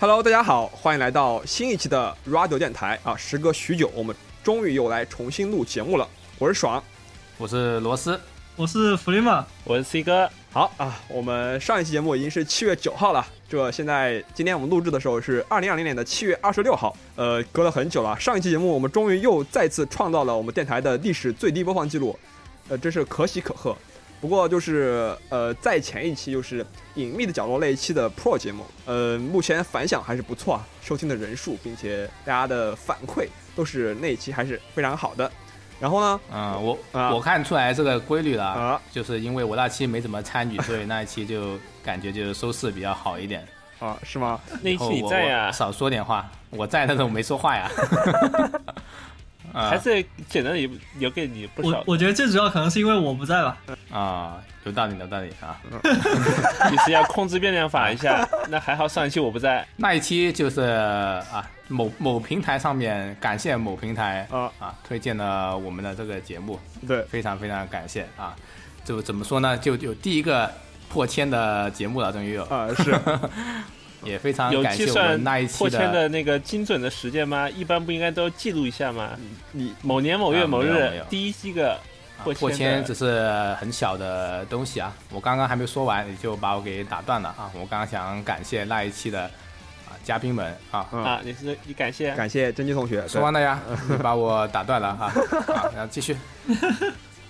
Hello，大家好，欢迎来到新一期的 Radio 电台啊！时隔许久，我们终于又来重新录节目了。我是爽，我是罗斯，我是弗利玛，我是 C 哥。好啊，我们上一期节目已经是七月九号了，这现在今天我们录制的时候是二零二零年的七月二十六号，呃，隔了很久了。上一期节目我们终于又再次创造了我们电台的历史最低播放记录，呃，真是可喜可贺。不过就是呃，在前一期就是隐秘的角落那一期的 Pro 节目，呃，目前反响还是不错啊，收听的人数，并且大家的反馈都是那一期还是非常好的。然后呢，嗯，我我看出来这个规律了啊，就是因为我那期没怎么参与，所以那一期就感觉就是收视比较好一点啊，是吗？那一期你在呀，少说点话，我在，但是我没说话呀。还是简单留留给你不少。我我觉得最主要可能是因为我不在吧。啊，有道理，有道理啊。你是要控制变量法一下？那还好上一期我不在。那一期就是啊，某某平台上面感谢某平台啊啊推荐了我们的这个节目。对，非常非常感谢啊。就怎么说呢？就有第一个破千的节目了，终于有啊是。也非常感谢我们那一期的那个精准的时间吗？一般不应该都记录一下吗？你某年某月某日第一期个破千只是很小的东西啊！我刚刚还没说完，你就把我给打断了啊！我刚刚想感谢那一期的啊嘉宾们啊啊！你是你感谢感谢甄姬同学说完了呀？你把我打断了啊！好，然后继续。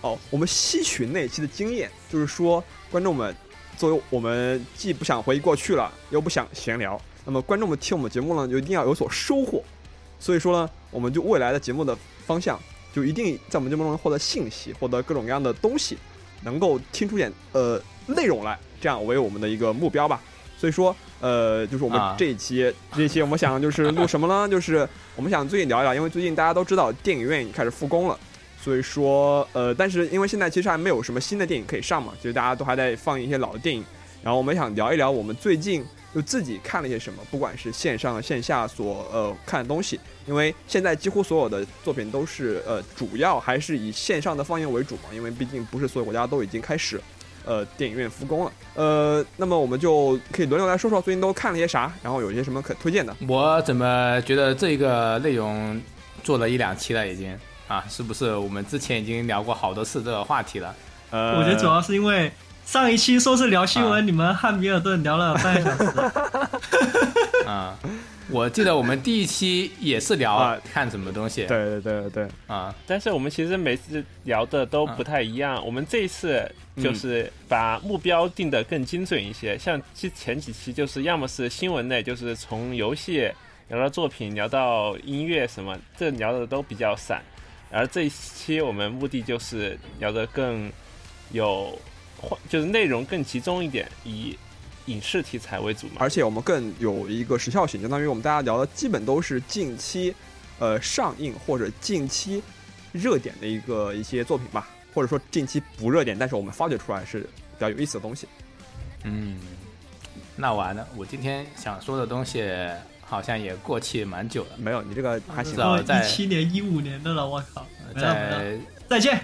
哦，我们吸取那期的经验，就是说观众们。作为我们既不想回忆过去了，又不想闲聊，那么观众们听我们节目呢，就一定要有所收获。所以说呢，我们就未来的节目的方向，就一定在我们节目中获得信息，获得各种各样的东西，能够听出点呃内容来，这样为我们的一个目标吧。所以说，呃，就是我们这一期，这一期我们想就是录什么呢？就是我们想最近聊一聊，因为最近大家都知道电影院已经开始复工了。所以说，呃，但是因为现在其实还没有什么新的电影可以上嘛，就是大家都还在放一些老的电影。然后我们想聊一聊我们最近就自己看了一些什么，不管是线上线下所呃看的东西。因为现在几乎所有的作品都是呃主要还是以线上的放映为主嘛，因为毕竟不是所有国家都已经开始呃电影院复工了。呃，那么我们就可以轮流来说说最近都看了些啥，然后有些什么可推荐的。我怎么觉得这个内容做了一两期了已经。啊，是不是我们之前已经聊过好多次这个话题了？呃，我觉得主要是因为上一期说是聊新闻，你们汉密尔顿聊了半个小时。啊，我记得我们第一期也是聊看什么东西。对对对对啊！但是我们其实每次聊的都不太一样。我们这一次就是把目标定的更精准一些，像之前几期就是要么是新闻类，就是从游戏聊到作品，聊到音乐什么，这聊的都比较散。而这一期我们目的就是聊得更有，就是内容更集中一点，以影视题材为主嘛。而且我们更有一个时效性，相当于我们大家聊的基本都是近期，呃上映或者近期热点的一个一些作品吧，或者说近期不热点，但是我们发掘出来是比较有意思的东西。嗯，那完了，我今天想说的东西。好像也过气蛮久了，没有你这个还行。一七年、一五年的了，我靠！在再见。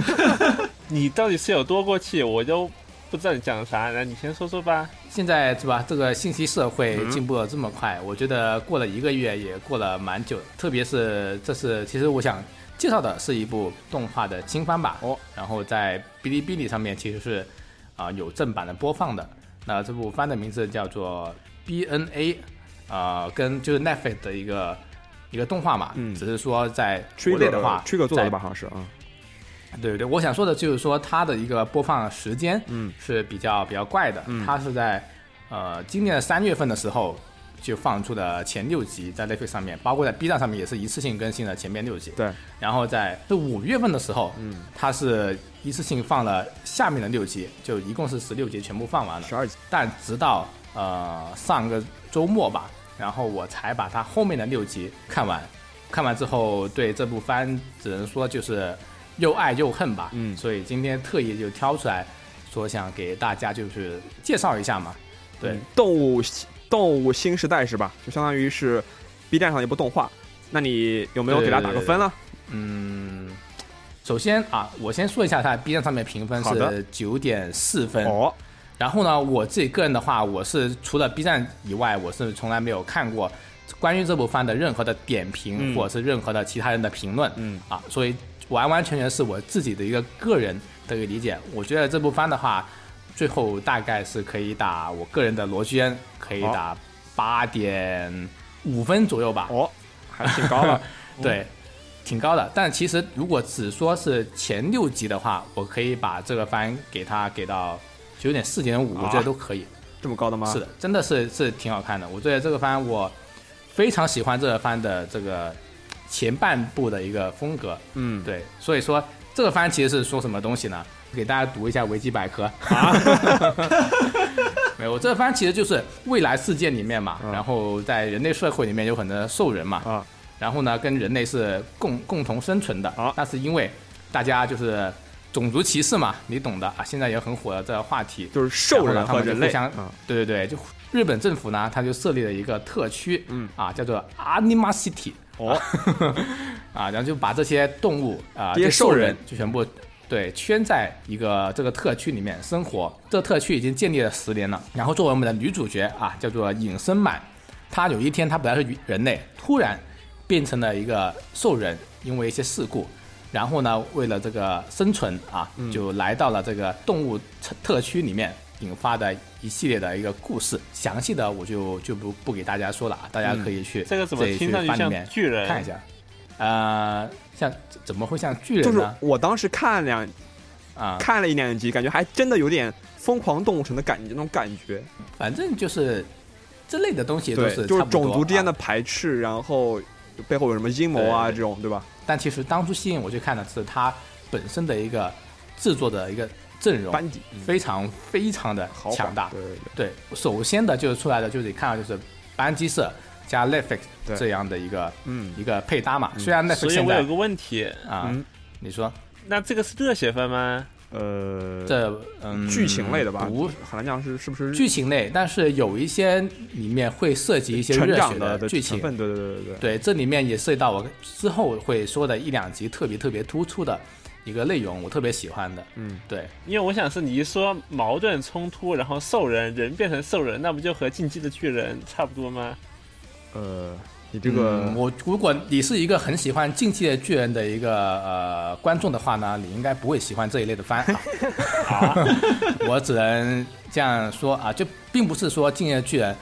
你到底是有多过气？我都不知道你讲啥，那你先说说吧。现在是吧？这个信息社会进步的这么快，我觉得过了一个月也过了蛮久。特别是这是，其实我想介绍的是一部动画的新番吧。哦，然后在哔哩哔哩上面其实是啊有正版的播放的。那这部番的名字叫做 B N A。呃，跟就是 Netflix 的一个一个动画嘛，嗯，只是说在国内的话，Trigger 做的吧，好像是啊。对对对，我想说的就是说它的一个播放时间，嗯，是比较比较怪的。它是在呃今年的三月份的时候就放出的前六集在 Netflix 上面，包括在 B 站上面也是一次性更新了前面六集。对。然后在这五月份的时候，嗯，它是一次性放了下面的六集，就一共是十六集全部放完了。十二集。但直到呃上个周末吧。然后我才把它后面的六集看完，看完之后对这部番只能说就是又爱又恨吧。嗯，所以今天特意就挑出来，说想给大家就是介绍一下嘛。对，动物动物新时代是吧？就相当于是 B 站上一部动画。那你有没有给它打个分呢？嗯，首先啊，我先说一下它 B 站上面评分是九点四分。哦，然后呢，我自己个人的话，我是除了 B 站以外，我是从来没有看过关于这部番的任何的点评，嗯或者是任何的其他人的评论。嗯啊，所以完完全全是我自己的一个个人的一个理解。我觉得这部番的话，最后大概是可以打我个人的罗居恩，可以打八点五分左右吧。哦，还挺高的。对，挺高的。但其实如果只说是前六集的话，我可以把这个番给它给到九点四点五，我觉得都可以。这么高的吗？是的，真的是是挺好看的。我觉得这个番我非常喜欢这个番的这个前半部的一个风格。嗯，对，所以说这个番其实是说什么东西呢？给大家读一下维基百科啊。没有，这个番其实就是未来世界里面嘛，嗯然后在人类社会里面有很多兽人嘛，啊，然后呢跟人类是共共同生存的。啊但是因为大家就是种族歧视嘛，你懂的啊，现在也很火的这个话题。就是兽人和人类。们就互相啊对对对，就日本政府呢，他就设立了一个特区，嗯啊，叫做 Anima City，哦，啊，然后就把这些动物啊，这些兽兽人就全部对圈在一个这个特区里面生活。这个特区已经建立了十年了。然后作为我们的女主角啊，叫做隐身满，她有一天她本来是人类，突然变成了一个兽人，因为一些事故。然后呢，为了这个生存啊，嗯就来到了这个动物特特区里面，引发的一系列的一个故事。详细的我就就不不给大家说了啊，大家可以去这个怎么听上去像巨人？看一下。呃，像怎么会像巨人就是？我当时看两啊，看了一两集，感觉还真的有点疯狂动物城的感觉，那种感觉。反正就是这类的东西都是，就是种族之间的啊排斥，然后背后有什么阴谋啊这种，对吧？但其实当初吸引我去看的是它本身的一个制作的一个阵容，班底非常非常的强大。对对对。对，首先的就是出来的就是你看到就是班基社加 Netflix 对这样的一个嗯，一个配搭嘛。虽然 Netflix 现在所以我有个问题，啊嗯，你说那这个是热血番吗？呃，这嗯剧情类的吧？不很难讲是是不是剧情类，但是有一些里面会涉及一些成热血长的剧情？对对对对对。对，这里面也涉及到我之后会说的一两集特别特别突出的一个内容，我特别喜欢的。嗯，对，因为我想是你一说矛盾冲突，然后兽人人变成兽人，那不就和进击的巨人差不多吗？呃，你这个嗯我如果你是一个很喜欢《竞技的巨人》的一个呃观众的话呢，你应该不会喜欢这一类的番啊。啊我只能这样说啊，就并不是说《竞技的巨人》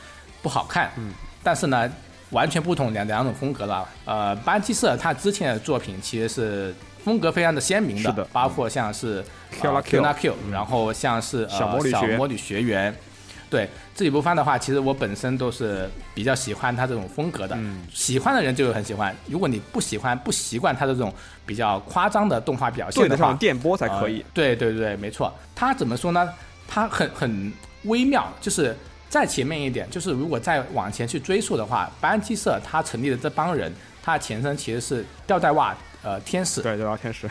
不好看，嗯，但是呢，完全不同两两种风格了。呃，班基社他之前的作品其实是风格非常的鲜明是的嗯包括像是然后像是呃小魔女学园魔女学园。对自己不翻的话，其实我本身都是比较喜欢他这种风格的。嗯喜欢的人就很喜欢，如果你不喜欢、不习惯他的这种比较夸张的动画表现的话电波才可以呃。对对对，没错。他怎么说呢？他很很微妙，就是再前面一点，就是如果再往前去追溯的话，班基社他成立的这帮人，他的前身其实是吊带袜呃天使对对吧？天使，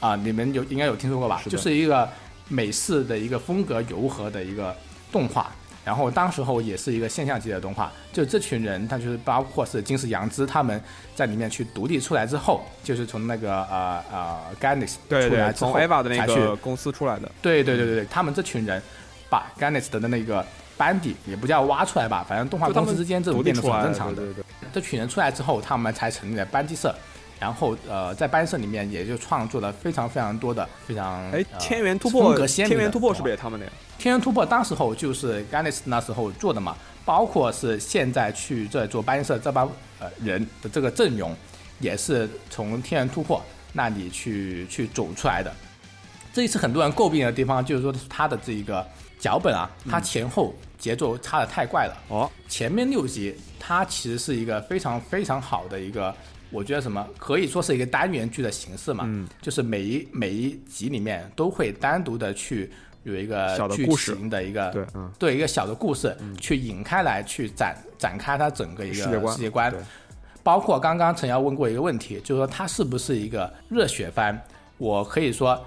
啊、你们有应该有听说过吧？是就是一个美式的一个风格柔和的一个动画。然后当时候也是一个现象级的动画，就这群人，他就是包括是金石阳之他们在里面去独立出来之后，就是从那个呃呃 g a n n i s 对，从出来之后 Eva 的那个公司出来的。对对对对对，他们这群人把 g a n e s 的那个班底也不叫挖出来吧，反正动画公司之间这种变动是很正常的。对对对，这群人出来之后，他们才成立了班级社，然后呃，在班社里面也就创作了非常非常多的非常哎，呃天元突破风格，鲜明的天元突破是不是也他们的呀？天元突破当时候就是 Ganis 那时候做的嘛，包括是现在去这做班社这帮呃人的这个阵容，也是从天元突破那里去去走出来的。这一次很多人诟病的地方，就是说他的这一个脚本啊，它前后节奏差的太怪了。哦，前面六集它其实是一个非常非常好的一个，我觉得什么可以说是一个单元剧的形式嘛，嗯就是每一每一集里面都会单独的去有一个剧小的故事。情的一个对，嗯，对一个小的故事、去引开来，去展展开它整个一个世界观世界观。包括刚刚陈瑶问过一个问题，就是说它是不是一个热血番？我可以说，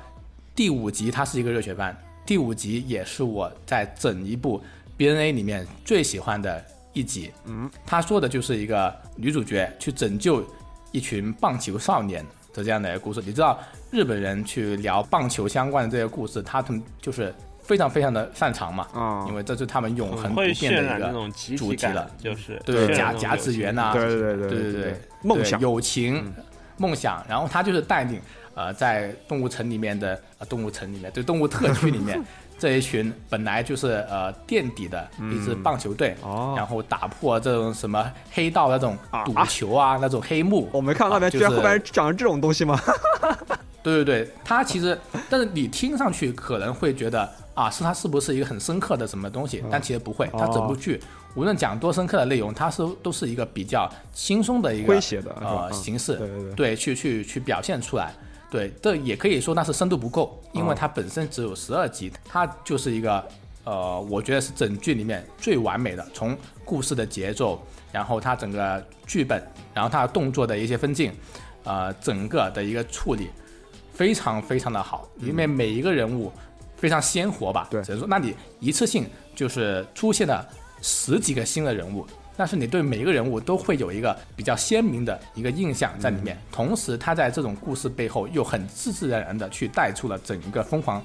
第五集它是一个热血番，第五集也是我在整一部 BNA 里面最喜欢的一集。嗯，他说的就是一个女主角去拯救一群棒球少年的这样的一个故事。你知道日本人去聊棒球相关的这些故事，他们就是非常非常的擅长嘛，啊，因为这是他们永恒不会变的一个主题了，就是对甲甲子园呐、对对对对对对对，梦想。友情、嗯。梦想，然后他就是带领呃在动物城里面的呃动物城里面，对动物特区里面这一群本来就是呃垫底的一支棒球队，哦然后打破这种什么黑道那种啊赌球啊那种黑幕，我没看到那边啊就是居然后边讲这种东西吗？对对对，他其实，但是你听上去可能会觉得啊，是他是不是一个很深刻的什么东西？但其实不会，他整部剧无论讲多深刻的内容，它是都是一个比较轻松的一个诙谐的呃嗯形式，对对对对，去去去表现出来。对，这也可以说那是深度不够，因为它本身只有十二集，它就是一个呃，我觉得是整剧里面最完美的，从故事的节奏，然后它整个剧本，然后它的动作的一些分镜，呃，整个的一个处理非常非常的好，里面每一个人物非常鲜活吧，对只能说那你一次性就是出现了十几个新的人物。但是你对每一个人物都会有一个比较鲜明的一个印象在里面，同时他在这种故事背后又很自自然然的去带出了整一个疯狂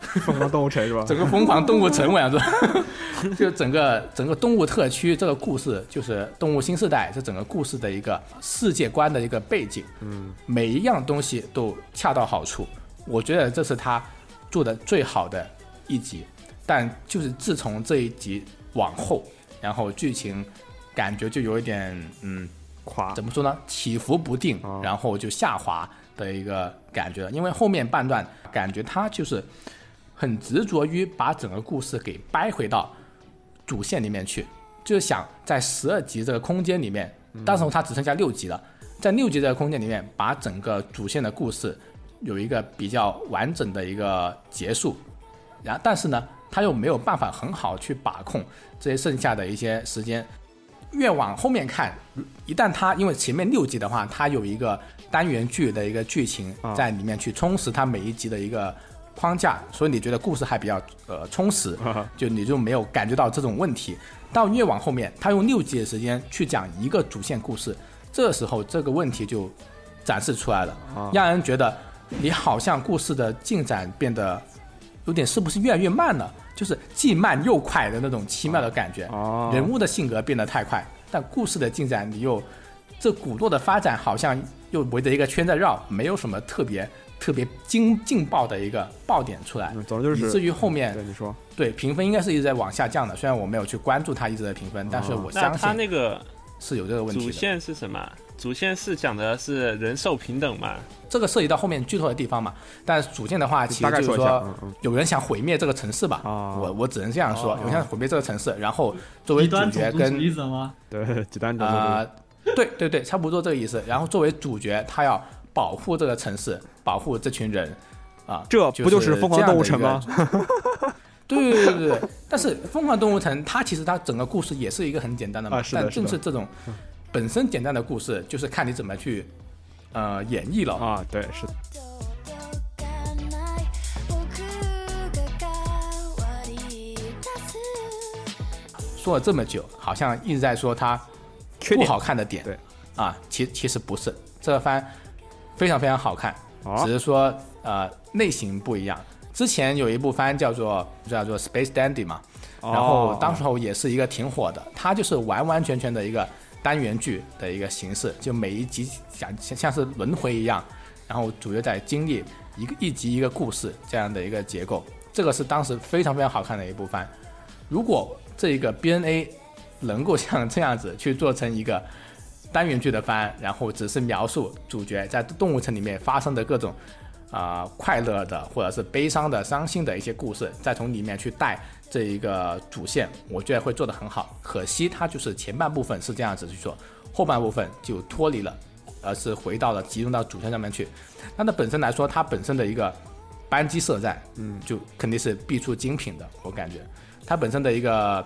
疯狂动物城是吧？整个疯狂动物城，我想说，就整个整个动物特区这个故事，就是《动物新时代》这整个故事的一个世界观的一个背景，嗯，每一样东西都恰到好处，我觉得这是他做的最好的一集。但就是自从这一集往后，然后剧情感觉就有一点，嗯，垮怎么说呢？起伏不定哦，然后就下滑的一个感觉了。因为后面半段感觉他就是很执着于把整个故事给掰回到主线里面去，就是想在十二集这个空间里面，当时他只剩下六集了，在六集这个空间里面，把整个主线的故事有一个比较完整的一个结束。然后，但是呢，他又没有办法很好去把控这些剩下的一些时间。越往后面看，一旦他因为前面六集的话，它有一个单元剧的一个剧情啊在里面去充实它每一集的一个框架，所以你觉得故事还比较呃充实，就你就没有感觉到这种问题。到越往后面，他用六集的时间去讲一个主线故事，这时候这个问题就展示出来了，啊让人觉得你好像故事的进展变得有点是不是越来越慢了？就是既慢又快的那种奇妙的感觉。哦人物的性格变得太快，但故事的进展你又这骨落的发展好像又围着一个圈在绕，没有什么特别特别劲劲爆的一个爆点出来，嗯总之就是以至于后面对你说对评分应该是一直在往下降的。虽然我没有去关注它一直在评分，但是我相信那个是有这个问题主的。线是什么？主线是讲的是人兽平等嘛？这个涉及到后面剧透的地方嘛，但是主线的话，其实就是说有人想毁灭这个城市吧。啊我我只能这样说，哦有人想毁灭这个城市，然后作为主角跟 种族主义者吗？对极端主义啊、对对对，差不多这个意思。然后作为主角，他要保护这个城市，保护这群人，啊，这不就是疯狂动物城吗？对对对对对，但是《疯狂动物城》它其实它整个故事也是一个很简单的嘛，啊的但正是这种本身简单的故事，就是看你怎么去呃演绎了。啊，对是的。届かない僕が変わり出す说了这么久，好像一直在说它不缺点好看的点，对啊，其其实不是，这个番非常非常好看，哦只是说呃类型不一样。之前有一部番叫做叫做 Space Dandy 嘛，然后哦当时候也是一个挺火的，它就是完完全全的一个 单元剧的一个形式，就每一集像像像是轮回一样，然后主角在经历一个一集一个故事这样的一个结构，这个是当时非常非常好看的一部番。如果这一个 BNA 能够像这样子去做成一个单元剧的番，然后只是描述主角在动物城里面发生的各种啊、快乐的或者是悲伤的、伤心的一些故事，再从里面去带这一个主线，我觉得会做得很好。可惜它就是前半部分是这样子去做，后半部分就脱离了，而是回到了集中到主线上面去。那它本身来说，它本身的一个班机设在，嗯，就肯定是必出精品的，我感觉它本身的一个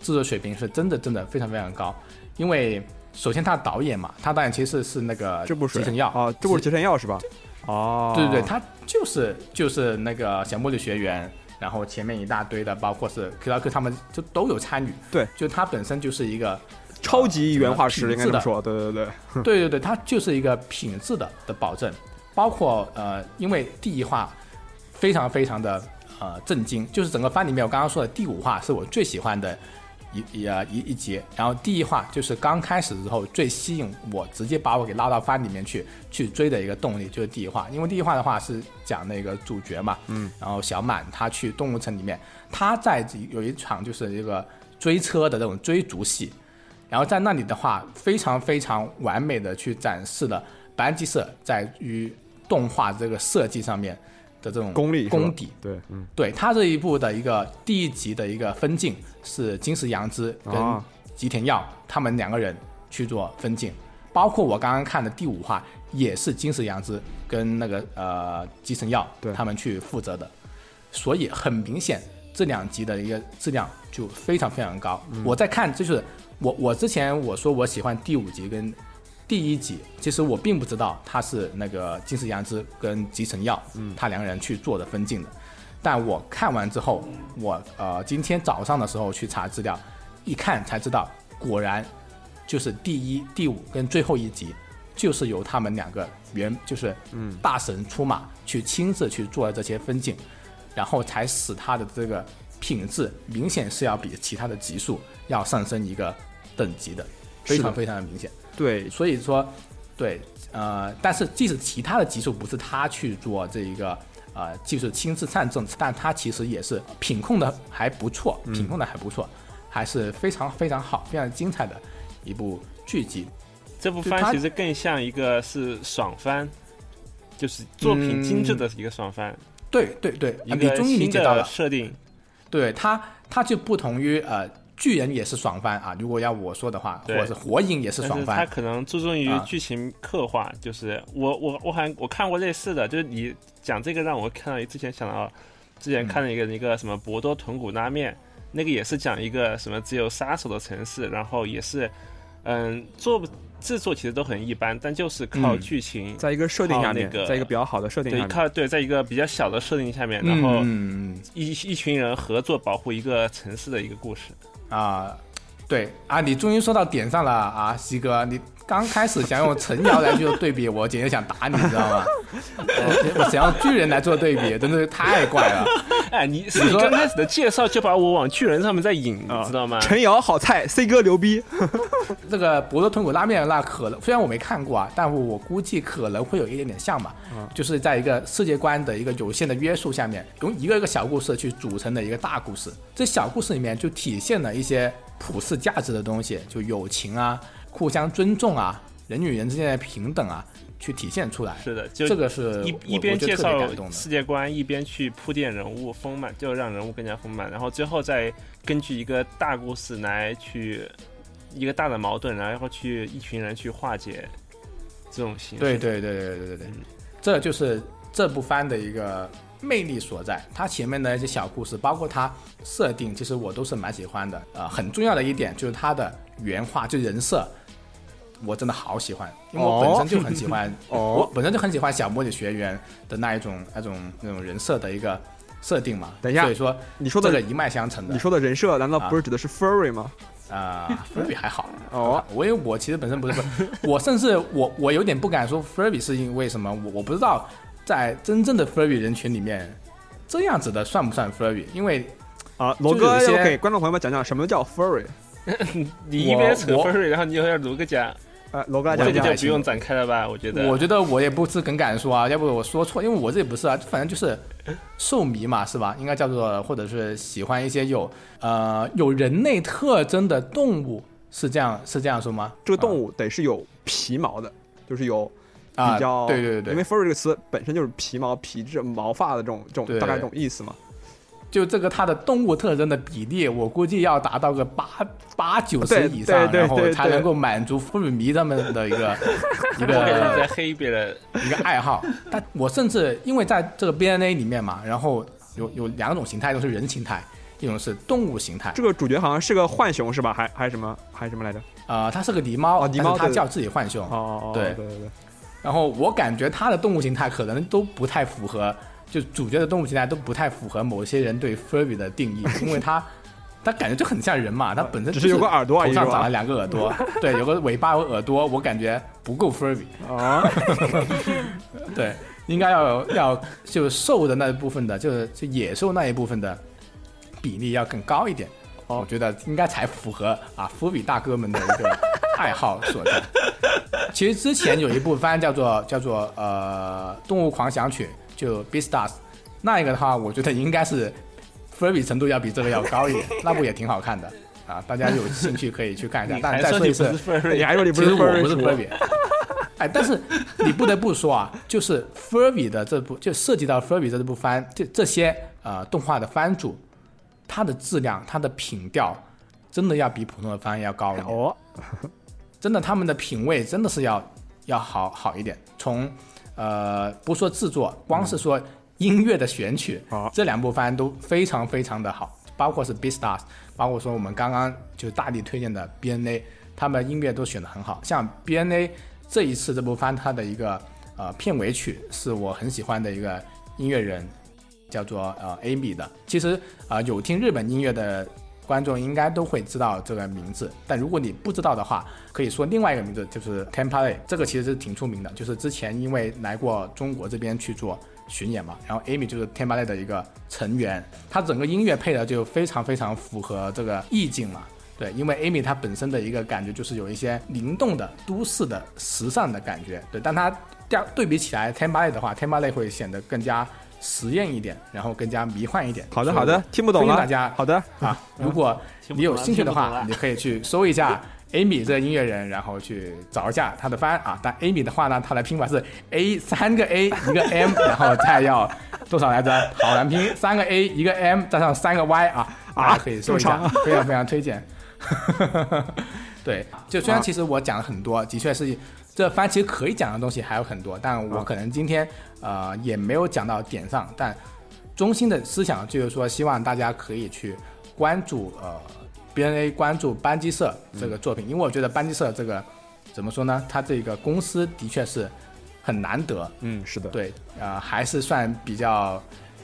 制作水平是真的真的非常非常高，因为首先他导演嘛，他导演其实是那个这部是吉成耀啊，这部是吉成耀是吧？哦，对对对，他就是就是那个小茉莉学园，然后前面一大堆的，包括是克拉克他们就都有参与。对，就他本身就是一个超级原画师应该这么说，对对对，对对 对，它就是一个品质的的保证，包括呃，因为第一话非常非常的呃震惊，就是整个番里面我刚刚说的第五话是我最喜欢的一一呃一一节，然后第一话就是刚开始之后最吸引我，直接把我给拉到番里面去去追的一个动力就是第一话，因为第一话的话是讲那个主角嘛，嗯，然后小满他去动物城里面，他在有一场就是一个追车的这种追逐戏，然后在那里的话，非常非常完美的去展示了班机社在于动画这个设计上面的这种功力功底。对，嗯，对他这一部的一个第一集的一个分镜是金石阳之跟啊吉田耀他们两个人去做分镜，包括我刚刚看的第五话也是金石阳之跟那个呃吉神耀他们去负责的，所以很明显这两集的一个质量就非常非常高。我在看，就是我我之前我说我喜欢第五集跟第一集，其实我并不知道他是那个金石阳之跟吉成耀，嗯，他两个人去做的分镜的。但我看完之后，我呃今天早上的时候去查资料，一看才知道，果然就是第一、第五跟最后一集，就是由他们两个原就是嗯大神出马去亲自去做了这些分镜，然后才使他的这个品质明显是要比其他的集数要上升一个等级的，非常非常的明显。对，所以说，对，呃，但是即使其他的集数不是他去做这一个呃，就是亲自上阵，但他其实也是品控的还不错，品控的还不错，还是非常非常好、非常精彩的一部剧集。这部番其实更像一个是爽番，就是作品精致的一个爽番，对对对，一个啊你终于理解到了，设定。对它它就不同于呃巨人也是爽番啊，如果要我说的话，或者是火影也是爽番，他可能注重于啊。剧情刻画，就是我我我好像我看过类似的，就是你讲这个让我看到之前想到，之前看了一个、一个什么博多豚骨拉面，那个也是讲一个什么只有杀手的城市，然后也是嗯做制作其实都很一般，但就是靠嗯剧情，在一个设定下面，那个在一个比较好的设定对下面，靠对在一个比较小的设定下面，然后嗯。一一群人合作保护一个城市的一个故事。啊、对啊，你终于说到点上了啊，西哥，你刚开始想用陈瑶来做对比，我简直想打你，你知道吗？我 我想用巨人来做对比，真的是太怪了。哎，你是你刚开始的介绍就把我往巨人上面在引，啊你知道吗？陈瑶好菜，C 哥牛逼，这个博多豚骨拉面那可能虽然我没看过啊，但我估计可能会有一点点像吧，就是在一个世界观的一个有限的约束下面，用一个一个小故事去组成的一个大故事。这小故事里面就体现了一些普世价值的东西，就友情啊、互相尊重啊、人与人之间的平等啊，去体现出来。是的，就这个是一一边介绍。世界观，一边去铺垫人物丰满，就让人物更加丰满，然后最后再根据一个大故事来去一个大的矛盾，然后去一群人去化解这种形式。对对对对对对对，这就是这部番的一个魅力所在。它前面的一些小故事，包括它设定，其实我都是蛮喜欢的。呃，很重要的一点就是它的原画，就人设，我真的好喜欢，因为我本身就很喜欢，哦我本身就很喜欢小魔女学员的那一种那种那种人设的一个设定嘛。等一下所以说你说的这个一脉相承的。你说的人设难道啊不是指的是 furry 吗？啊、，furry 还好 哦，我因为我其实本身不是，我甚至我我有点不敢说 furry 是因为什么，我我不知道在真正的 furry 人群里面，这样子的算不算 furry？因为啊，罗哥就有一些要给观众朋友们讲讲什么叫 furry。你一边扯 furry，，然后你又要卢个讲，呃，罗哥这就不用展开了吧？我觉得。我觉得我也不是很敢说啊，要不我说错，因为我这也不是啊，反正就是兽迷嘛，是吧？应该叫做或者是喜欢一些有呃有人类特征的动物，是这样是这样说吗？这个动物得是有皮毛的，就是有啊，比较对对对对，因为 furry 这个词本身就是皮毛、皮质、毛发的这种这种大概这种意思嘛。就这个它的动物特征的比例，我估计要达到个八八九十以上，然后才能够满足腐女迷他们的一个 一我感觉你个在黑别人，一个爱好。但我甚至因为在这个 BNA 里面嘛，然后有有两种形态，一种是人形态，一种是动物形态。这个主角好像是个浣熊是吧？还还是什么还是什么来着？呃，它是个狸猫，哦狸猫它叫自己浣熊。哦哦哦，对对对对，然后我感觉它的动物形态可能都不太符合，就主角的动物形态都不太符合某些人对 Furby 的定义，因为它它感觉就很像人嘛，它本身只是有个耳朵头上长了？两个耳朵，对，有个尾巴有耳朵，我感觉不够 Furby。啊，对，应该要要就兽的那一部分的，就是就野兽那一部分的比例要更高一点。我觉得应该才符合啊伏比大哥们的一个爱好所在。其实之前有一部番叫做叫做呃《动物狂想曲》，就 Beastars，那一个的话，我觉得应该是 Furby 程度要比这个要高一点，那部也挺好看的啊，大家有兴趣可以去看一下。但再说一你还说你不是其实我不是鼠 Furby，哎，但是你不得不说啊，就是 Furby 的这部就涉及到 Furby 这部番，这这些呃动画的番主，它的质量、它的品调，真的要比普通的番要高一点。哦，真的他们的品味真的是要要好好一点。从呃不说制作，光是说音乐的选曲，好这两部番都非常非常的好，包括是 Beastars，包括说我们刚刚就大力推荐的 BNA，他们音乐都选的很好。像 BNA 这一次这部番它的一个呃片尾曲是我很喜欢的一个音乐人，叫做呃 Amy 的。其实啊、呃有听日本音乐的观众应该都会知道这个名字，但如果你不知道的话，可以说另外一个名字就是 Tempale，这个其实是挺出名的，就是之前因为来过中国这边去做巡演嘛，然后 Amy 就是 Tempale 的一个成员，他整个音乐配的就非常非常符合这个意境嘛。对，因为 Amy 她本身的一个感觉就是有一些灵动的、都市的、时尚的感觉，对，但它调对比起来 Tempale 的话，Tempale 会显得更加实验一点，然后更加迷幻一点。好的好的，听不懂了，大家好的，啊，如果你有兴趣的话，你可以去搜一下 Amy 这个音乐人，然后去找一下他的番啊。但 Amy 的话呢，他的拼法是 A 三个 A 一个 M，然后再要多少来着？好难拼，三个 A 一个 M 加上三个 Y 啊，大家可以搜一下，非常非常推荐。对，就虽然其实我讲了很多，的确是这番其实可以讲的东西还有很多，但我可能今天呃也没有讲到点上，但中心的思想就是说，希望大家可以去关注呃 BNA 关注班基社这个作品，因为我觉得班基社这个怎么说呢，它这个公司的确是很难得，嗯，是的，对，呃，还是算比较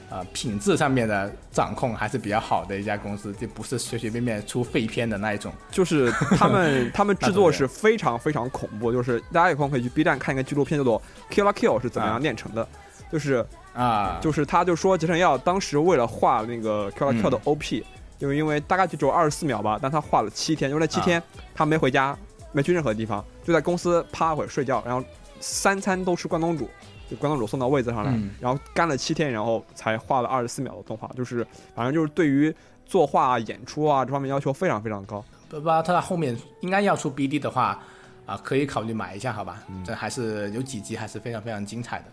呃品质上面的掌控还是比较好的一家公司，就不是随随便便出废片的那一种。就是 他们他们制作是非常非常恐怖，就是大家有空可以去 B 站看一个纪录片，叫做《Kill la Kill》是怎么样炼成的，就是啊，就是他就说吉成耀当时为了画那个 Kill la Kill 的 OP，、就因为大概就只有二十四秒吧，但他画了七天，因为那七天他没回家，没去任何地方，就在公司趴会儿睡觉，然后三餐都吃关东煮。就关东煮送到位子上来，嗯然后干了七天，然后才画了二十四秒的动画，就是反正就是对于作画、啊、演出啊这方面要求非常非常高。不不知道他后面应该要出 BD 的话啊，可以考虑买一下，好吧？嗯这还是有几集还是非常非常精彩的，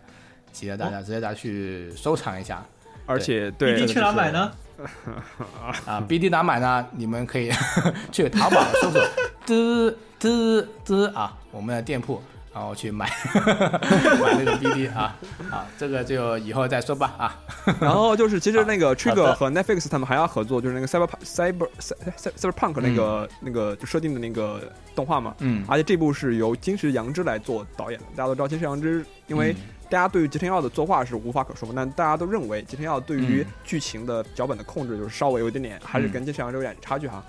值得大家值得大家去收藏一下而且对 BD 去哪买呢？啊。BD 哪买呢？你们可以 去淘宝搜索“ 滋滋滋”啊，我们的店铺。然后去买 买那个 BD 啊啊，这个就以后再说吧啊。然后就是其实那个 Trigger 和 Netflix 他们还要合作，就是那个 Cyber Cyber Cyber Cyberpunk 那个、那个就设定的那个动画嘛。嗯而且这部是由金石阳之来做导演的。大家都知道金石阳之，因为大家对于吉田耀的作画是无法可说嘛，但大家都认为吉田耀对于嗯剧情的脚本的控制就是稍微有一点点，还是跟金石阳之有点差距哈。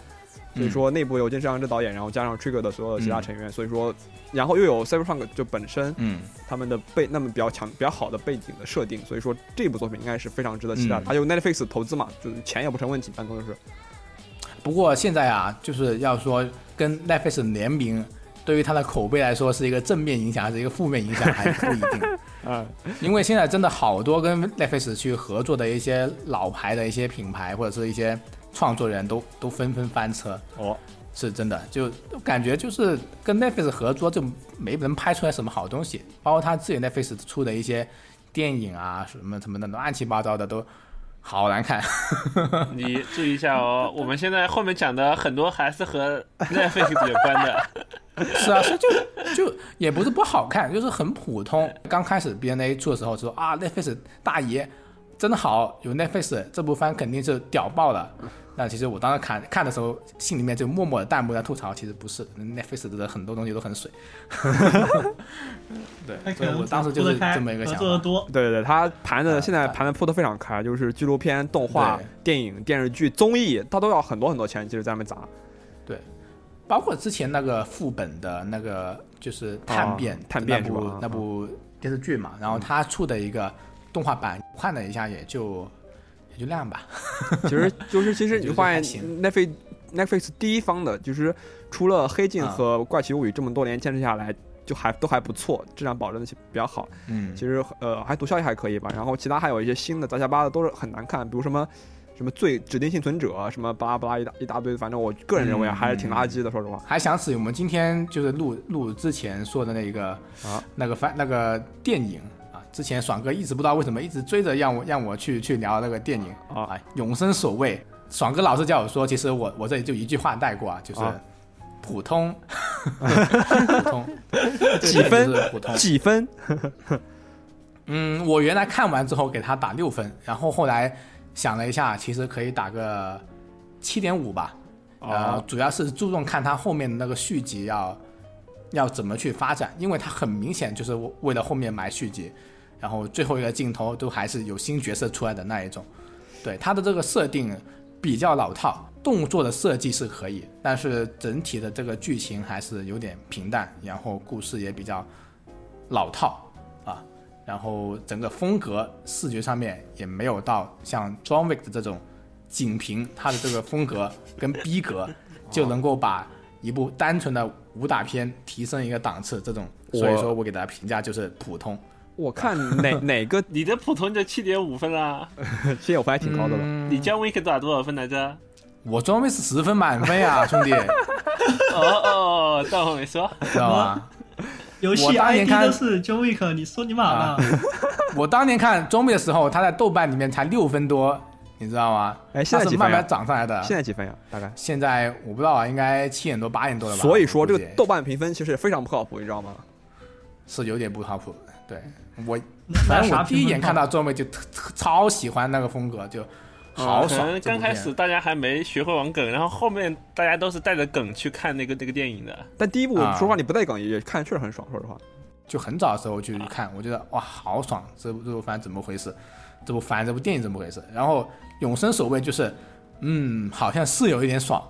所以嗯说内部有金石阳之导演，然后加上 Trigger 的所有的其他成员，所以说，然后又有 Cyberpunk 就本身嗯他们的背那么比较强、比较好的背景的设定，所以说这部作品应该是非常值得期待的。嗯还有 Netflix 投资嘛，就是钱也不成问题，办公室。不过现在啊，就是要说跟 Netflix 联名，对于它的口碑来说是一个正面影响还是一个负面影响还不一定。嗯，因为现在真的好多跟 Netflix 去合作的一些老牌的一些品牌或者是一些创作人都都纷纷翻车。哦，是真的，就感觉就是跟 Netflix 合作就没能拍出来什么好东西，包括他自己 Netflix 出的一些电影啊什么什么的乱七八糟的都好难看。你注意一下哦，我们现在后面讲的很多还是和 Netflix 有关的。是啊，是就就也不是不好看，就是很普通。刚开始 BNA 出的时候说啊，Netflix 大爷真的好，有 Netflix 这部番肯定是屌爆了。那其实我当时看看的时候，心里面就默默的弹幕在吐槽，其实不是，Netflix 的很多东西都很水。对，所以我当时就是这么一个想法。作的多，对对对，他盘的啊现在啊盘的铺的非常开，就是纪录片、动画、电影、电视剧、综艺，他都要很多很多钱，其实在那边砸。对包括之前那个副本的那个就是探变、哦探变那部是吧那部电视剧嘛，然后他出的一个动画版，看了一下也就也就那样吧。其实就是其实 你发现 Netflix Netflix 第一方的，就是除了《黑镜》啊和《怪奇物语》这么多年坚持下来，就还都还不错，质量保证的比较好。嗯其实呃，还读效也还可以吧。然后其他还有一些新的杂七杂八的都是很难看，比如什么什么最指定幸存者，什么巴拉巴拉一大一大堆，反正我个人认为嗯还是挺垃圾的，说实话。还想起我们今天就是录录之前说的那个啊那个番那个电影啊，之前爽哥一直不知道为什么一直追着让我让我去去聊那个电影啊啊，永生守卫。爽哥老是叫我说，其实我我这里就一句话带过啊，就是啊普通，普通，几分。几分？嗯，我原来看完之后给他打六分，然后后来想了一下，其实可以打个七点五吧。呃哦，主要是注重看他后面的那个续集要要怎么去发展，因为他很明显就是为了后面埋续集，然后最后一个镜头都还是有新角色出来的那一种。对他的这个设定比较老套，动作的设计是可以，但是整体的这个剧情还是有点平淡，然后故事也比较老套啊，然后整个风格视觉上面也没有到像 John Wick 的这种仅凭他的这个风格跟逼格就能够把一部单纯的武打片提升一个档次，这种，所以说我给他的评价就是普通。我看 哪哪个你的普通就七点五分啦，现在我分还挺高的了。嗯你姜 Wick 打多少分来着？我装备是十分满分呀，兄弟，哦哦，待会儿没说。知道吗？游戏 ID 都是 John Wick，你说你妈啊呢？我当年看装备的时候，他在豆瓣里面才六分多，你知道吗？哎，现在他是慢慢？涨上来的。现在几分呀？大概。现在我不知道啊，应该七点多八点多了吧？所以说这个豆瓣评分其实也非常不靠谱，你知道吗？是有点不靠谱。对我，反正啥我第一眼看到到装备就特特超喜欢那个风格，就好可爽。能刚开始大家还没学会玩梗，然后后面大家都是带着梗去看那个那个电影的。但第一部啊说实话你不带梗也看确实很爽，说实话。就很早的时候去看，我觉得哇好爽，这部这部番怎么回事？这部番这部电影怎么回事？然后永生守卫就是，嗯，好像是有一点爽，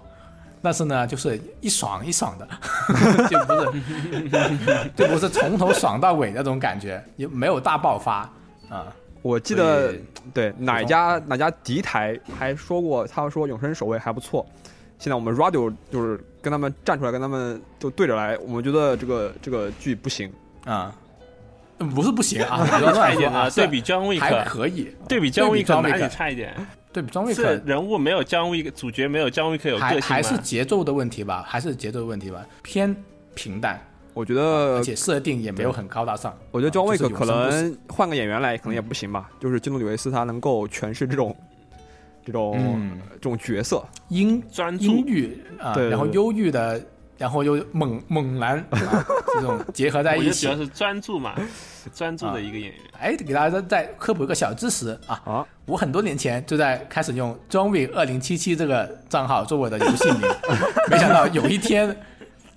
但是呢，就是一爽一爽的，就不是 就不是从头爽到尾那种感觉，也没有大爆发啊。我记得对哪家哪家敌台还说过，他说永生守卫还不错。现在我们 Radio 就是跟他们站出来，跟他们就对着来，我们觉得这个这个剧不行。啊、嗯不是不行啊，差一点的，是对比 John 还 Wick，可以，对比 John 对比 Wick 哪里差一点？对比 John 是 Wick 人物没有 John Wick，主角没有 John Wick 有还个性吗？还是节奏的问题吧，还是节奏的问题吧，偏平淡，我觉得而，且设定也没有很高大上。我觉得 John 啊就是 Wick 可能换个演员来，可能也不行吧。就是基努里维斯他能够诠释这种这种嗯这种角色，阴专注。阴郁啊，对对然后忧郁的，然后又猛猛男、啊、这种结合在一起主要。是专注嘛，专注的一个演员。哎，给大家再科普一个小知识啊！啊我很多年前就在开始用 John Wick 二零七七这个账号做我的游戏名，没想到有一天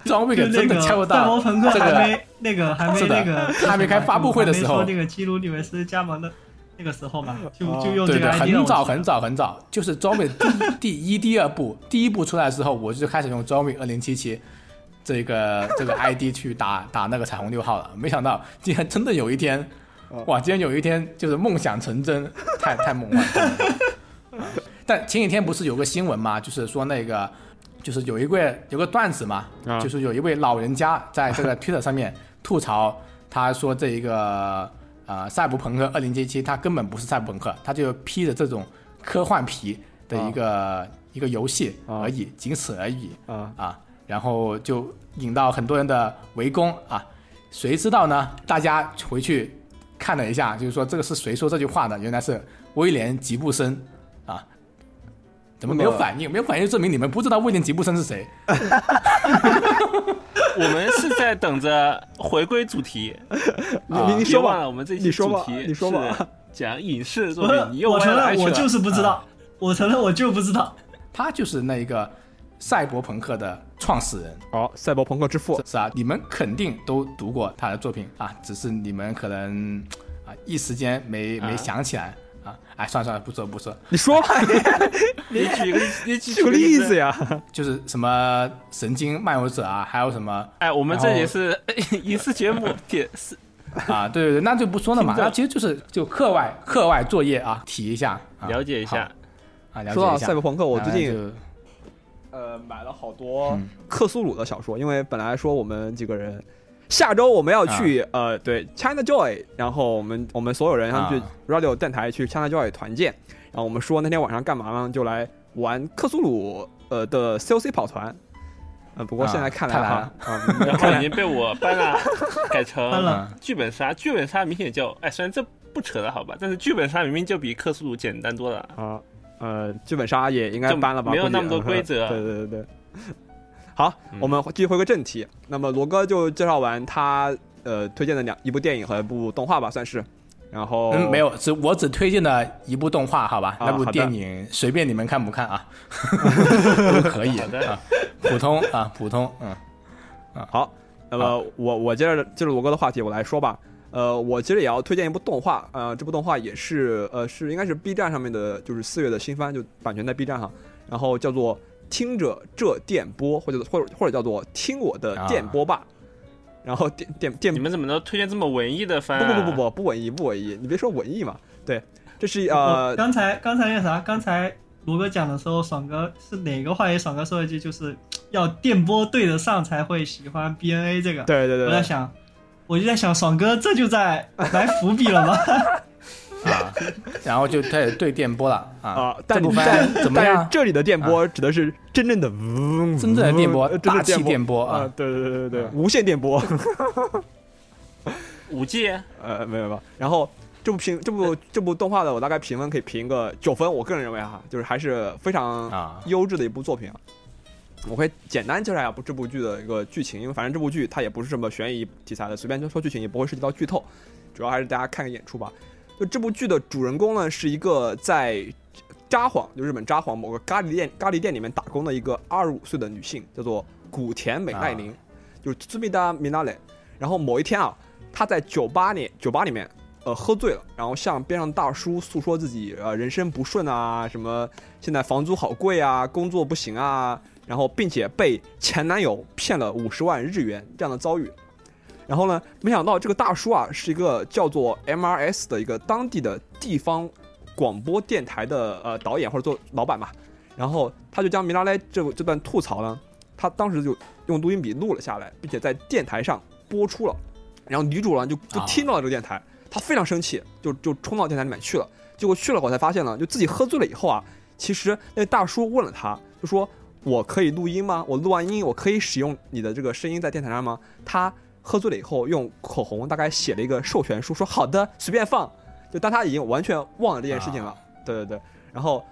John 就 Wick 真的个加入到赛博朋克这个还没那个还没那个还没开发布会的时候那个基努里维斯加盟的那个时候嘛，就哦就用这个对对，ID 很早很早很早，就是装备第一第一、第二部，第一部出来之后，我就开始用装备二零七七这个这个 ID 去打打那个彩虹六号了。没想到竟然真的有一天，哦哇！竟然有一天就是梦想成真，太太猛了。太猛了但前几天不是有个新闻嘛，就是说那个就是有一位有个段子嘛，啊就是有一位老人家在这个 Twitter 上面吐槽，他说这一个呃赛博朋克二零七七，它根本不是赛博朋克，它就披着这种科幻皮的一个、一个游戏啊而已，仅此而已啊啊，然后就引到很多人的围攻啊，谁知道呢？大家回去看了一下，就是说这个是谁说这句话的？原来是威廉吉布森啊。怎么没有反应？没有反应就证明你们不知道威廉吉布森是谁。我们是在等着回归主题。你你你说吧，我们这期你说题你说吧讲影视作品，你又我承认我就是不知道，我承认我就不知道。他就是那一个赛博朋克的创始人，哦，赛博朋克之父是啊，你们肯定都读过他的作品啊，只是你们可能啊一时间没没啊想起来啊。哎，算了算了，不说不说，你说吧，你举个你举举个例子呀。就是什么神经漫游者啊，还有什么哎，我们这也是影视节目，也是啊，对对对，那就不说了嘛，那其实就是就课外课外作业啊，提一下，啊了解一下。啊，了解说到一下。赛博朋克，我最近啊呃买了好多嗯克苏鲁的小说，因为本来说我们几个人下周我们要去、呃对 China Joy，然后我们我们所有人要去啊 Radio 电台去 China Joy 团建，然后我们说那天晚上干嘛呢？就来玩克苏鲁呃的 COC 跑团。呃，不过啊现在看来哈，啊，然后已经被我搬了，改成了剧本杀。剧本杀明显就，哎，虽然这不扯的好吧，但是剧本杀明明就比克苏鲁简单多了。啊，呃，剧本杀也应该就搬了吧？没有那么多规则对对对对。好，嗯我们继续回归正题。那么罗哥就介绍完他呃推荐的两一部电影和一部动画吧，算是。然后嗯，没有，只我只推荐了一部动画，好吧？那部电影随便你们看不看啊，都 可以啊，普通啊，普通，嗯，好，那么我我接着接着罗哥的话题我来说吧。呃，我其实也要推荐一部动画，呃，这部动画也是呃是应该是 B 站上面的，就是四月的新番，就版权在 B 站上，然后叫做《听着这电波》，或者或者或者叫做《听我的电波吧》，然后电电电你们怎么能推荐这么文艺的番、不啊？不不不不不文艺不文艺，你别说文艺嘛，对，这是呃刚才刚才那啥，刚才罗哥讲的时候，爽哥是哪个话题？爽哥说了一句，就是要电波对得上才会喜欢 BNA 这个。对对对对，我在想，我就在想，爽哥这就在埋伏笔了吗？啊，然后就开始对电波了啊啊，但这部但怎么样？这里的电波指的是真正的嗡，真正的电波真的大气电波啊啊，对对对对对，啊无线电波，五 G 呃，没有没有。然后这部评这部这部动画的我大概评分可以评个九分，我个人认为哈，就是还是非常啊优质的一部作品啊。我会简单介绍一下部这部剧的一个剧情，因为反正这部剧它也不是什么悬疑题材的，随便就说剧情也不会涉及到剧透，主要还是大家看个演出吧。就这部剧的主人公呢，是一个在札幌，就日本札幌某个咖喱店咖喱店里面打工的一个二十五岁的女性，叫做古田美奈玲，就是 Tsumida Minare。然后某一天啊，她在酒吧里酒吧里面呃喝醉了，然后向边上大叔诉说自己呃人生不顺啊，什么现在房租好贵啊，工作不行啊，然后并且被前男友骗了五十万日元这样的遭遇。然后呢，没想到这个大叔啊是一个叫做 MRS 的一个当地的地方广播电台的呃导演或者做老板嘛。然后他就将米拉莱这这段吐槽呢，他当时就用录音笔录了下来，并且在电台上播出了。然后女主呢就就啊听到了这个电台，她非常生气，就就冲到电台里面去了。结果去了我才发现呢，就自己喝醉了以后啊，其实那大叔问了他，就说：“我可以录音吗？我录完音，我可以使用你的这个声音在电台上吗？”他喝醉了以后，用口红大概写了一个授权书，说：“好的，随便放。”就当他已经完全忘了这件事情了。对对对，然后。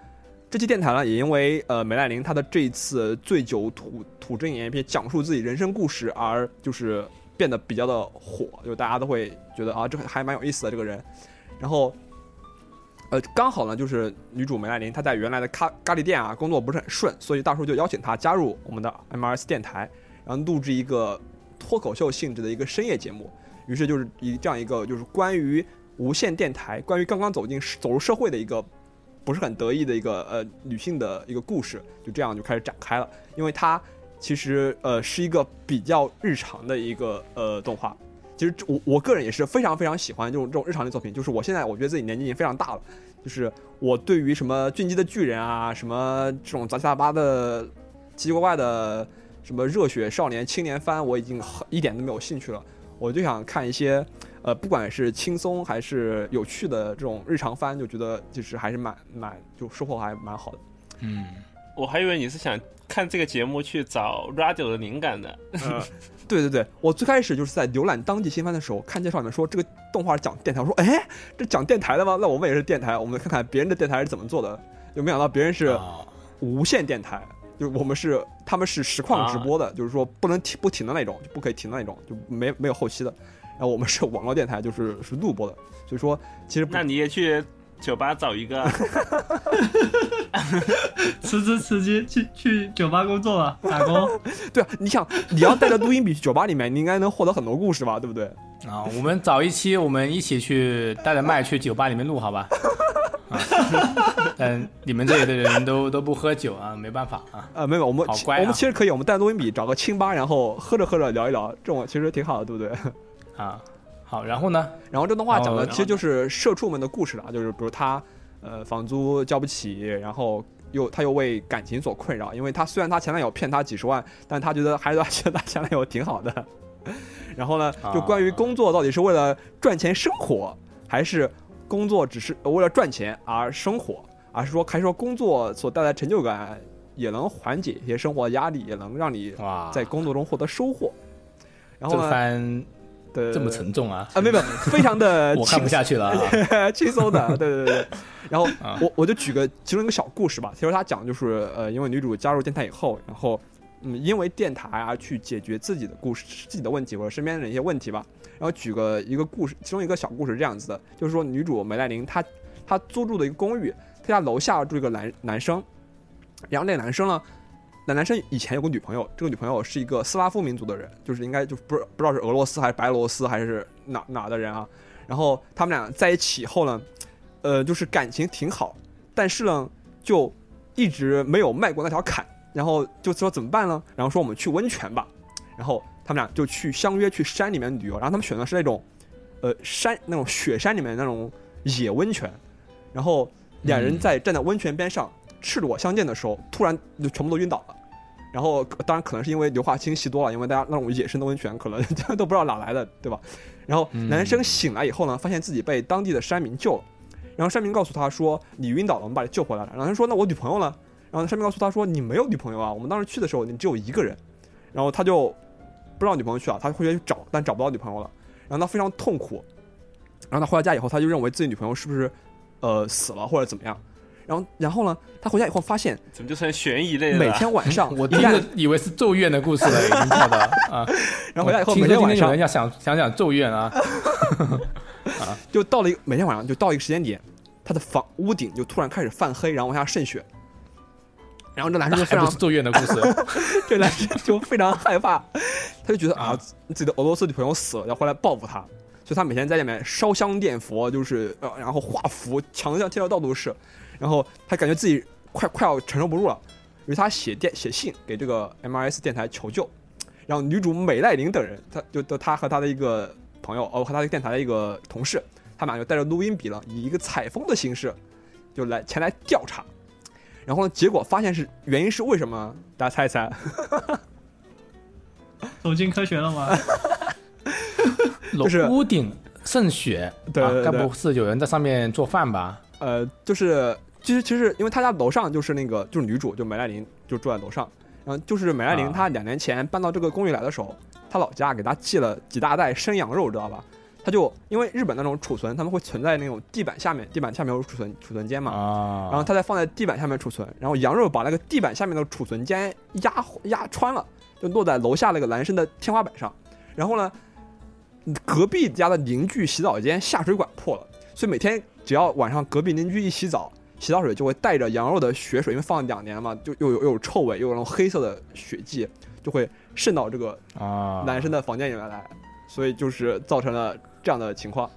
这期电台呢，也因为呃梅奈玲她的这一次醉酒吐吐真言一篇讲述自己人生故事而就是变得比较的火，就大家都会觉得啊这还蛮有意思的这个人。然后，呃刚好呢就是女主梅兰玲她在原来的咖咖喱店啊工作不是很顺，所以大叔就邀请她加入我们的 MRS 电台，然后录制一个脱口秀性质的一个深夜节目。于是就是以这样一个就是关于无线电台，关于刚刚走进走入社会的一个不是很得意的一个呃女性的一个故事，就这样就开始展开了。因为它其实呃是一个比较日常的一个呃动画。其实我我个人也是非常非常喜欢这种这种日常的作品。就是我现在我觉得自己年纪已经非常大了，就是我对于什么进击的巨人啊，什么这种杂七杂八的奇奇怪怪的什么热血少年青年番，我已经很一点都没有兴趣了。我就想看一些呃，不管是轻松还是有趣的这种日常番，就觉得就是还是蛮蛮就收获还蛮好的。嗯，我还以为你是想看这个节目去找 radio 的灵感的。呃，对对对，我最开始就是在浏览当季新番的时候，看介绍里面说这个动画讲电台，我说哎，这讲电台的吗？那我们也是电台，我们看看别人的电台是怎么做的。就没想到别人是啊无线电台，就我们是他们是实况直播的，就是说不能停不停的那种，就不可以停的那种，就没没有后期的。然后我们是网络电台，就是是录播的，所以说其实不那你也去酒吧找一个啊，辞职辞职去去酒吧工作吧，打工。对啊，你想你要带着录音笔去酒吧里面，你应该能获得很多故事吧，对不对？啊，我们找一期，我们一起去带着麦去酒吧里面录，好吧？啊，但你们这里的人都都不喝酒啊，没办法啊。啊，没有，我们、好乖啊我们其实可以，我们带录音笔找个清吧，然后喝着喝着聊一聊，这种其实挺好的，对不对？啊好，然后呢？然后这动画讲的哦其实就是社畜们的故事了，就是比如他呃房租交不起，然后又他又为感情所困扰，因为他虽然他前男友骗他几十万，但他觉得还是觉得他前男友挺好的。然后呢，就关于工作到底是为了赚钱生活，还是工作只是为了赚钱而生活，而是说还是说工作所带来成就感也能缓解一些生活的压力，也能让你，在工作中获得收获。然后呢，番对这么沉重啊！啊，没有没有，非常的 我看不下去了啊。轻松的，对对对对。然后啊我我就举个其中一个小故事吧。其实他讲的就是呃，因为女主加入电台以后，然后嗯，因为电台啊去解决自己的故事、自己的问题或者身边的一些问题吧。然后举个一个故事，其中一个小故事是这样子的，就是说女主梅莱琳她她租住的一个公寓，她家楼下住一个男男生，然后那个男生呢。那男生以前有个女朋友，这个女朋友是一个斯拉夫民族的人，就是应该就不知不知道是俄罗斯还是白俄罗斯还是哪哪的人啊。然后他们俩在一起以后呢，呃，就是感情挺好，但是呢，就一直没有迈过那条坎。然后就说怎么办呢？然后说我们去温泉吧。然后他们俩就去相约去山里面旅游。然后他们选的是那种，呃，山那种雪山里面那种野温泉。然后两人在站在温泉边上赤裸相见的时候，突然就全部都晕倒了。然后当然可能是因为硫化氢吸多了，因为大家那种野生的温泉可能 都不知道哪来的，对吧？然后男生醒来以后呢，发现自己被当地的山民救了。然后山民告诉他说：“你晕倒了，我们把你救回来了。”然后他说：“那我女朋友呢？”然后山民告诉他说：“你没有女朋友啊，我们当时去的时候你只有一个人。”然后他就不知道女朋友去了，他回去去找，但找不到女朋友了。然后他非常痛苦。然后他回到家以后，他就认为自己女朋友是不是呃死了或者怎么样。然后然后呢，他回家以后发现怎么就成悬疑类了？每天晚上 我第一个以为是咒怨的故事了，已经跳的啊。然后回家以后每天晚上天有人要想想讲咒怨啊，啊就到了一个每天晚上就到一个时间点，他的房屋顶就突然开始泛黑，然后往下渗血。然后这男生就非常是咒怨的故事。这男生就非常害怕，他就觉得啊，自己的俄罗斯女朋友死了，要回来报复他，所以他每天在里面烧香念佛，就是呃，然后画符，墙上贴的到处都是，然后他感觉自己快快要承受不住了，于是他写电写信给这个 MRS 电台求救，然后女主美赖琳等人，他就就他和他的一个朋友，哦，和他的电台的一个同事，他们俩就带着录音笔了，以一个采风的形式，就来前来调查。然后呢，结果发现是原因是为什么？大家猜一猜？走进科学了吗？就是屋顶渗血，对对对啊该不是有人在上面做饭吧？呃，就是其实其实因为他家楼上就是那个就是女主就梅莱琳就住在楼上，然后就是梅莱琳啊她两年前搬到这个公寓来的时候，她老家给她寄了几大袋生羊肉，知道吧？她就因为日本那种储存，他们会存在那种地板下面，地板下面有储存储存间嘛，啊，然后他再放在地板下面储存，然后羊肉把那个地板下面的储存间压压穿了，就落在楼下那个男生的天花板上。然后呢，隔壁家的邻居洗澡间下水管破了，所以每天只要晚上隔壁邻居一洗澡，洗澡水就会带着羊肉的血水，因为放了两年嘛，就又有又有臭味，又有那种黑色的血迹，就会渗到这个啊，男生的房间里面来，所以就是造成了这样的情况。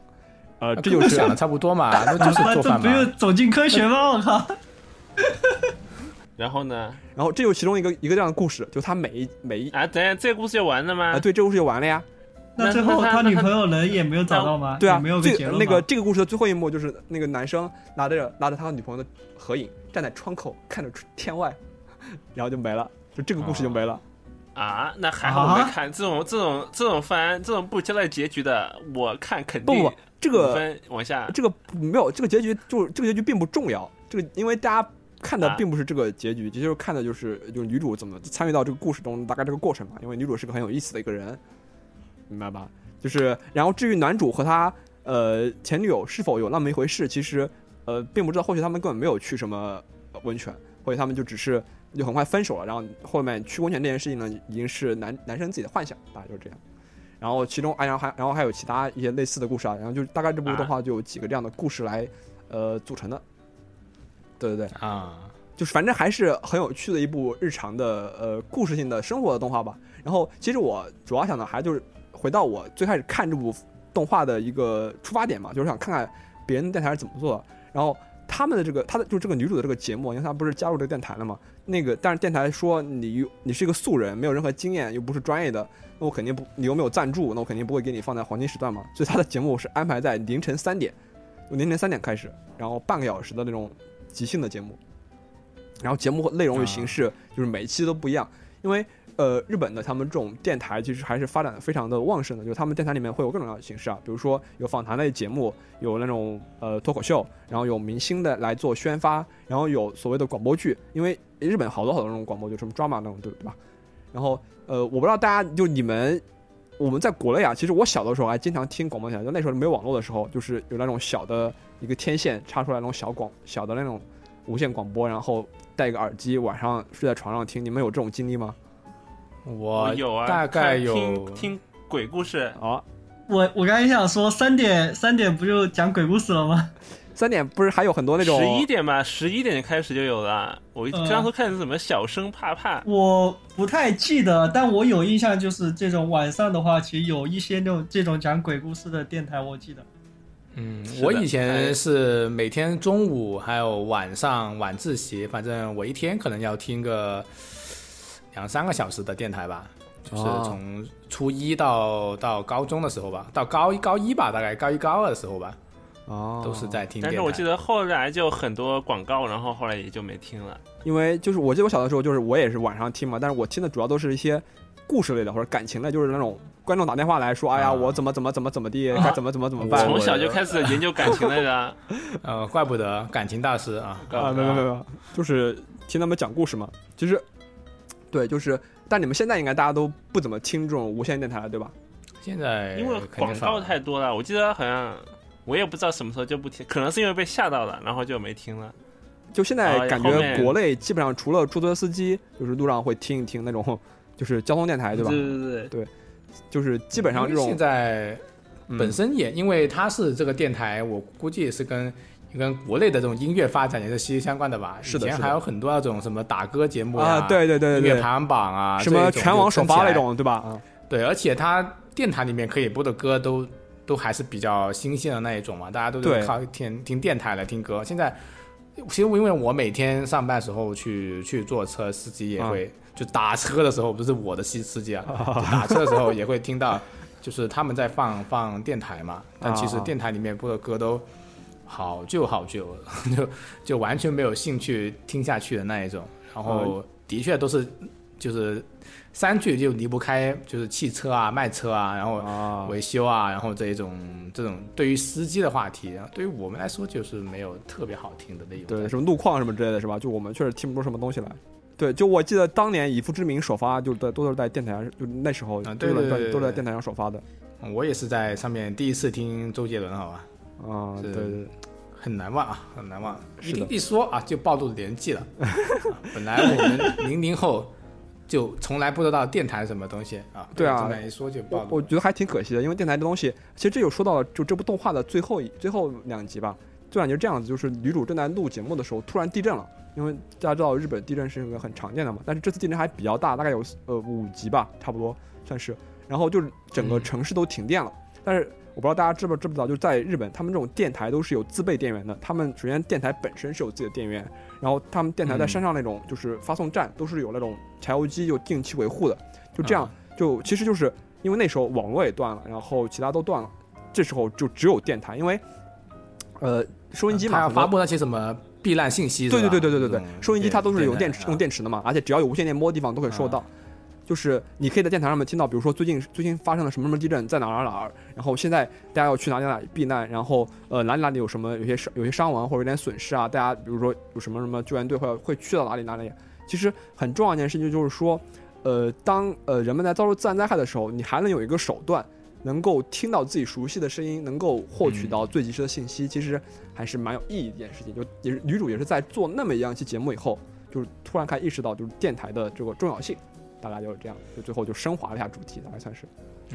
呃，啊这就是想的差不多嘛，那就是做饭嘛。不是走进科学吗？我靠！然后呢？然后这就是其中一个一个这样的故事，就他每一每一啊，等下这个故事就完了吗？啊，对，这个故事就完了呀。那最后他女朋友人也没有找到吗？对啊没有，个结论那个这个故事的最后一幕就是那个男生拿着拿着他和女朋友的合影，站在窗口看着天外，然后就没了，就这个故事就没了。啊，那还好我没啊看这种这种这种番这种不交代结局的，我看肯定不这个分往下。这个没有这个结局，就这个结局并不重要。这个因为大家看的啊并不是这个结局，就是看的就是就是女主怎么参与到这个故事中，大概这个过程嘛。因为女主是个很有意思的一个人，明白吧？就是然后至于男主和他呃前女友是否有那么一回事，其实呃并不知道，或许他们根本没有去什么温泉，或许他们就只是就很快分手了。然后后面去温泉这件事情呢，已经是男男生自己的幻想，大概就是这样。然后其中啊，然后还然后还有其他一些类似的故事啊，然后就大概这部动画就有几个这样的故事来呃组成的。对对对，啊，就是反正还是很有趣的一部日常的呃故事性的生活的动画吧。然后其实我主要想的还就是回到我最开始看这部动画的一个出发点嘛，就是想看看别人电台是怎么做的。然后他们的这个，他的就是这个女主的这个节目，因为她不是加入这个电台了嘛，那个但是电台说你你是一个素人，没有任何经验，又不是专业的，那我肯定不，你又没有赞助，那我肯定不会给你放在黄金时段嘛，所以他的节目是安排在凌晨三点，凌晨三点开始，然后半个小时的那种即兴的节目，然后节目内容与形式就是每一期都不一样，因为呃，日本的他们这种电台其实还是发展的非常的旺盛的，就是他们电台里面会有各种各样的形式啊，比如说有访谈类节目，有那种呃脱口秀，然后有明星的来做宣发，然后有所谓的广播剧，因为日本好多好多那种广播剧，什么 drama 那种，对对吧？然后呃，我不知道大家就你们。我们在国内啊，其实我小的时候还经常听广播台，就那时候没有网络的时候，就是有那种小的一个天线插出来那种小广小的那种无线广播，然后戴一个耳机，晚上睡在床上听。你们有这种经历吗？我有啊，大概有听听鬼故事，哦，我我刚才想说三点三点不就讲鬼故事了吗？三点不是还有很多那种十一点嘛，十一点开始就有了。我嗯刚说看是什么小声怕怕，我不太记得，但我有印象，就是这种晚上的话，其实有一些那种这种讲鬼故事的电台，我记得。嗯，我以前是每天中午还有晚上晚自习，反正我一天可能要听个两三个小时的电台吧，就是哦从初一到到高中的时候吧，到高一高一吧，大概高一高二的时候吧，哦，都是在听。但是我记得后来就很多广告，然后后来也就没听了。因为就是我记得我小的时候，就是我也是晚上听嘛，但是我听的主要都是一些故事类的或者感情类，就是那种观众打电话来说，哎呀，啊我怎么怎么怎么怎么地，该怎么怎么怎么办从小就开始研究感情类的，呃，怪不得感情大师啊，啊，没有没有，就是听他们讲故事嘛。其实，对，就是，但你们现在应该大家都不怎么听这种无线电台了，对吧？现在因为广告太多了。我记得好像我也不知道什么时候就不听，可能是因为被吓到了，然后就没听了。就现在啊感觉国内基本上除了出租车司机，就是路上会听一听那种，就是交通电台，对吧？对对对对，就是基本上这种现在嗯本身也，因为它是这个电台，我估计也是跟跟国内的这种音乐发展也是息息相关的吧。是的以前还有很多那种什么打歌节目呀啊，对对对对对，音乐排行榜啊，什么全网首发那。种，对吧？啊，对，而且它电台里面可以播的歌都都还是比较新鲜的那一种嘛，大家都是靠听听电台来听歌。现在其实因为我每天上班时候去去坐车，司机也会、就打车的时候，不是我的司司机啊，打车的时候也会听到，就是他们在放放电台嘛，但其实啊电台里面播的歌都好旧好旧，就 就完全没有兴趣听下去的那一种。然后的确都是就是三句就离不开就是汽车啊、卖车啊，然后啊，维修啊，然后这一种这种对于司机的话题，对于我们来说就是没有特别好听的内容。对，什么路况什么之类的，是吧？就我们确实听不出什么东西来。对，就我记得当年以父之名首发，就在都是在电台上，就那时候对对对都是在电台上首发的。嗯我也是在上面第一次听周杰伦，好吧，啊，是对对对，很难忘啊，很难忘。一一说啊，就暴露年纪了。啊本来我们零零后就从来不知道电台什么东西啊，对啊这么一说就暴露。我我觉得还挺可惜的，因为电台这东西，其实这有说到了，就这部动画的最后一最后两集吧，最两集是这样子，就是女主正在录节目的时候，突然地震了。因为大家知道日本地震是一个很常见的嘛，但是这次地震还比较大，大概有呃五级吧，差不多算是。然后就是整个嗯城市都停电了。但是我不知道大家知不知不知道，就是在日本，他们这种电台都是有自备电源的。他们首先电台本身是有自己的电源，然后他们电台在嗯山上那种就是发送站都是有那种柴油机，就定期维护的。就这样，啊就其实就是因为那时候网络也断了，然后其他都断了，这时候就只有电台，因为呃收音机嘛，要发布那些什么避难信息，对对对对对对对，收音机它都是有电池用电池的嘛，而且只要有无线电波的地方都可以收到。就是你可以在电台上面听到，比如说最近最近发生了什么什么地震，在哪儿哪儿哪儿，然后现在大家要去哪里哪里避难，然后呃哪里哪里有什么有些伤有些伤亡或者有点损失啊，大家比如说有什么什么救援队会会去到哪里哪里。其实很重要一件事情就是说，呃，当呃人们在遭受自然灾害的时候，你还能有一个手段，能够听到自己熟悉的声音，能够获取到最及时的信息，其实还是蛮有意义的一件事情。就也是女主也是在做那么一样一期节目以后，就是突然开始意识到就是电台的这个重要性，大概就是这样，就最后就升华了一下主题，大概算是。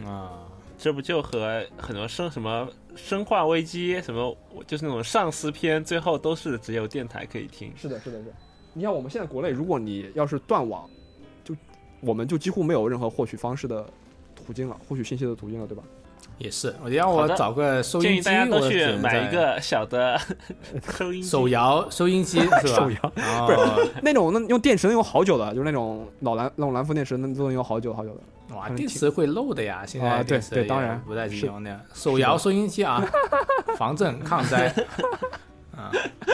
啊，这不就和很多生什么生化危机什么，就是那种丧尸片，最后都是只有电台可以听。是的，是的，是的。你像我们现在国内，如果你要是断网，就我们就几乎没有任何获取方式的途径了，获取信息的途径了，对吧？也是，我要好的我找个收音机，议大家都去我只能在买一个小的 收音机手摇收音机 是吧？手摇哦，那种那用电池能用好久的，就是那种老蓝那种蓝富电池，能都能用好久好久的。哇，电池会漏的呀，现在电池当然不太经是用那样。手摇收音机啊，防震抗灾啊，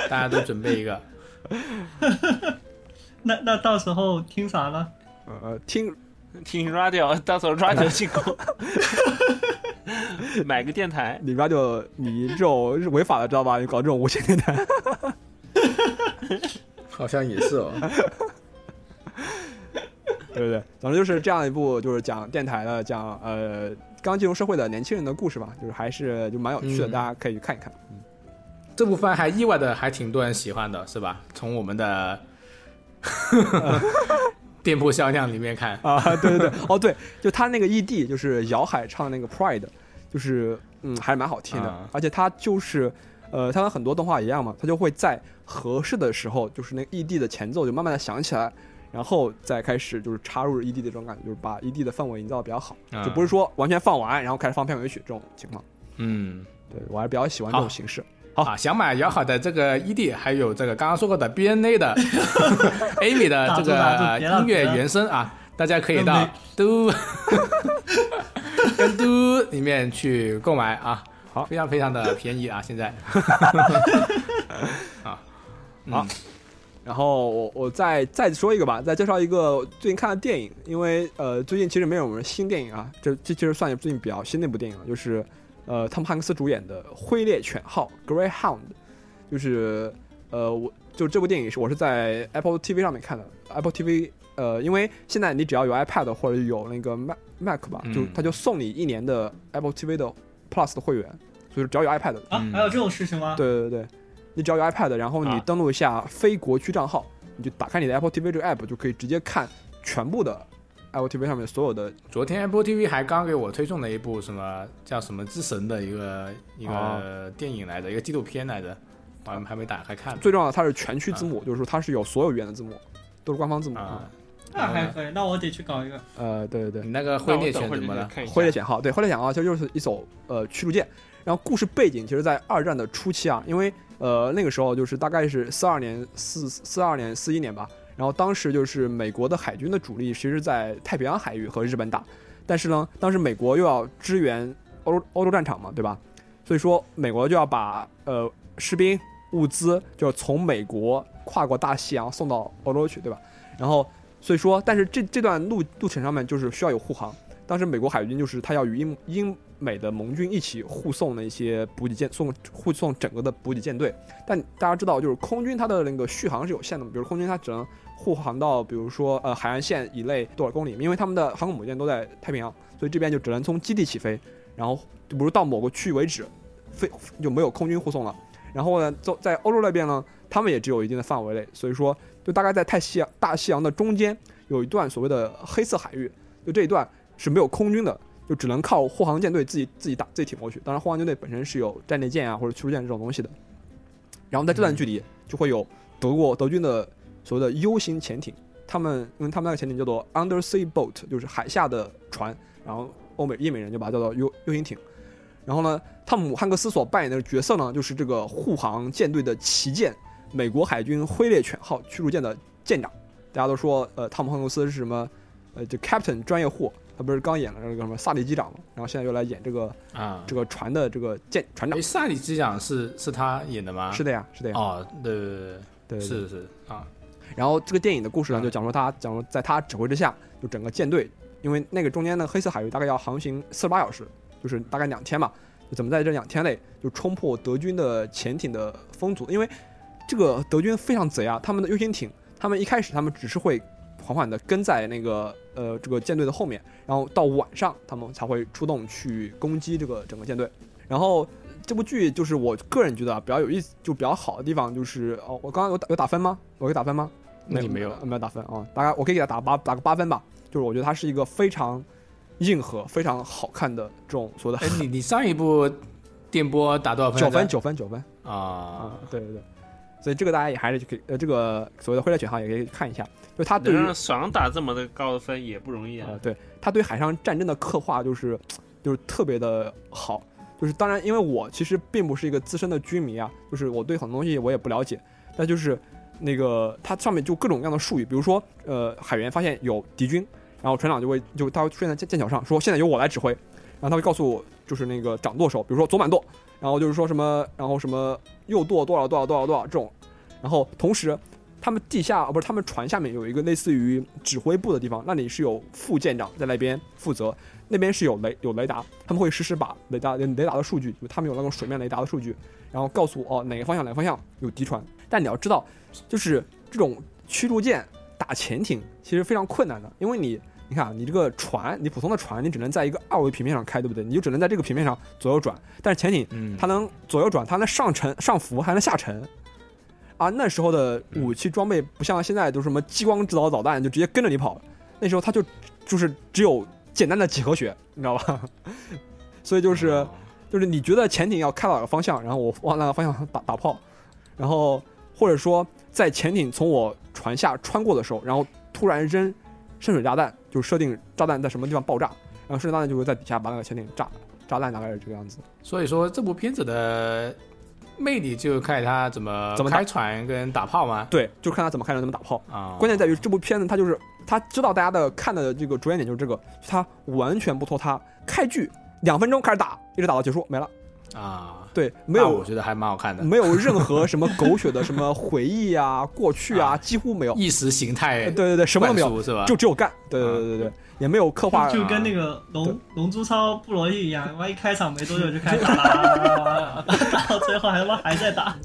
大家都准备一个。那那到时候听啥呢？呃，听听 radio，到时候 radio 进攻，买个电台。你 radio 你这种是违法的，知道吧？你搞这种无线电台，好像也是哦。对不对？总之就是这样一部就是讲电台的，讲呃刚进入社会的年轻人的故事吧，就是还是就蛮有趣的，嗯大家可以去看一看。这部番还意外的还挺多人喜欢的，是吧？从我们的店铺销量里面看，啊，对对对，哦对，就他那个 ED 就是姚海唱那个 Pride，就是嗯还是蛮好听的，啊。而且它就是呃，它跟很多动画一样嘛，它就会在合适的时候，就是那个 ED 的前奏就慢慢的响起来，然后再开始就是插入 ED 的这种感觉，就是把 ED 的氛围营造的比较好，啊。就不是说完全放完然后开始放片尾曲这种情况。嗯，对我还是比较喜欢这种形式。好。啊，想买摇好的这个 ED，还有这个刚刚说过的 BNA 的 Amy 的这个音乐原声啊，大家可以到跟没都跟嘟里面去购买啊，好非常非常的便宜啊，现在。啊，嗯。好然后我我再再说一个吧，再介绍一个最近看的电影，因为呃最近其实没有什么新电影啊，这这其实算是最近比较新的一部电影了，就是呃汤姆汉克斯主演的《灰猎犬号》（Greyhound），就是呃我就这部电影是我是在 Apple TV 上面看的，Apple TV 呃因为现在你只要有 iPad 或者有那个 Mac Mac 吧，就嗯。他就送你一年的 Apple TV 的 Plus 的会员，所以说只要有 iPad 啊嗯，还有这种事情吗？对对对，你只要有 iPad，然后你啊。登录一下非国区账号，你就打开你的 Apple TV 这个 app，就可以直接看全部的 Apple TV 上面所有的昨天 Apple TV 还刚给我推送了一部什么叫什么之神的一个一哦。个电影来着，一个纪录片来着，我还没打开看。最重要的，它是全区字幕，就是说它是有所有语言的字幕，都是官方字幕。那还可以，那我得去搞一个。呃，对对对你，那个那灰猎犬怎么了？灰猎犬号，对，灰猎犬号其实就是一艘呃驱逐舰，然后故事背景其实在二战的初期啊，因为呃那个时候就是大概是四二年四四二年四一年吧，然后当时就是美国的海军的主力其实在太平洋海域和日本打，但是呢，当时美国又要支援欧洲欧洲战场嘛，对吧？所以说美国就要把呃士兵物资就从美国跨过大西洋送到欧洲去，对吧？然后所以说，但是这这段路路程上面就是需要有护航。当时美国海军就是他要与英英美的盟军一起护送那些补给舰，送护送整个的补给舰队。但大家知道，就是空军它的那个续航是有限的嘛，比如空军它只能护航到，比如说呃海岸线以内多少公里，因为他们的航空母舰都在太平洋，所以这边就只能从基地起飞，然后就比如到某个区域为止，飞就没有空军护送了。然后呢，在在欧洲那边呢，他们也只有一定的范围内，所以说就大概在太西洋大西洋的中间有一段所谓的黑色海域，就这一段是没有空军的，就只能靠护航舰队自己自己打自己挺过去。当然，护航舰队本身是有战列舰啊或者驱逐舰这种东西的。然后在这段距离就会有德国德军的所谓的 U 型潜艇，他们因为他们那个潜艇叫做 Undersea Boat，就是海下的船，然后欧美英美人就把它叫做 U U 型艇。然后呢，汤姆汉克斯所扮演的角色呢，就是这个护航舰队的旗舰——美国海军灰猎犬号驱逐舰的舰长。大家都说，呃，汤姆汉克斯是什么？呃，就 Captain 专业户，他不是刚演了那个什么萨利机长嘛，然后现在又来演这个啊，这个船的这个舰船长哎，。萨利机长是是他演的吗？是的呀，是的呀，哦，对对对对对，是是啊，然后这个电影的故事呢，嗯就讲说他讲说在他指挥之下，就整个舰队，因为那个中间的黑色海域大概要航行四十八小时，就是大概两天嘛，就怎么在这两天内就冲破德军的潜艇的封阻？因为这个德军非常贼啊，他们的 U 型艇，他们一开始他们只是会缓缓的跟在那个呃这个舰队的后面，然后到晚上他们才会出动去攻击这个整个舰队。然后这部剧就是我个人觉得啊比较有意思，就比较好的地方就是哦，我刚刚有打有打分吗？我给打分吗？那你没有没有打分啊？大概我可以给他打八打个八分吧。就是我觉得它是一个非常硬核、非常好看的这种所谓的哎，你你上一部电波打多少分？九分九分九分啊啊，，对对对。所以这个大家也还是可以，呃，这个所谓的灰猎犬号也可以看一下，就他对于能让爽打这么的高的分也不容易啊呃，。对他对海上战争的刻画，就是就是特别的好。就是当然，因为我其实并不是一个资深的军迷啊，就是我对很多东西我也不了解，但就是那个它上面就各种各样的术语，比如说呃海员发现有敌军，然后船长就会就他会出现在剑剑桥上，说现在由我来指挥，然后他会告诉我就是那个掌舵手，比如说左满舵，然后就是说什么，然后什么右舵多少多少多少多少这种，然后同时他们地下哦不是他们船下面有一个类似于指挥部的地方，那里是有副舰长在那边负责，那边是有雷有雷达，他们会实时把雷达雷达的数据，他们有那种水面雷达的数据，然后告诉哦哪个方向哪个方向有敌船。但你要知道，就是这种驱逐舰打潜艇其实非常困难的，因为你你看啊，你这个船，你普通的船，你只能在一个二维平面上开，对不对？你就只能在这个平面上左右转，但是潜艇嗯，它能左右转，它能上沉上浮，还能下沉。啊，那时候的武器装备不像现在都是什么激光制导导弹，就直接跟着你跑。那时候它就就是只有简单的几何学，你知道吧？所以就是就是你觉得潜艇要开到哪个方向，然后我往哪个方向打打炮，然后或者说在潜艇从我船下穿过的时候，然后突然扔深水炸弹，就设定炸弹在什么地方爆炸，然后深水炸弹就会在底下把那个潜艇炸炸烂，大概是这个样子。所以说这部片子的魅力就看它怎么怎么开船跟打炮吗？对，就看他怎么开船，怎么打炮。啊，关键在于这部片子，他就是他知道大家的看的这个着眼点就是这个，他完全不拖沓，开剧两分钟开始打，一直打到结束没了。啊，对，没有我觉得还蛮好看的，没有任何什么狗血的什么回忆啊、过去啊，啊几乎没有。意识形态对对对，什么都没有，是吧？就只有干。对对对对对，也没有刻画。就跟那个龙龙珠超布罗利一样，妈一开场没多久就开始 打到最后还他妈还在打。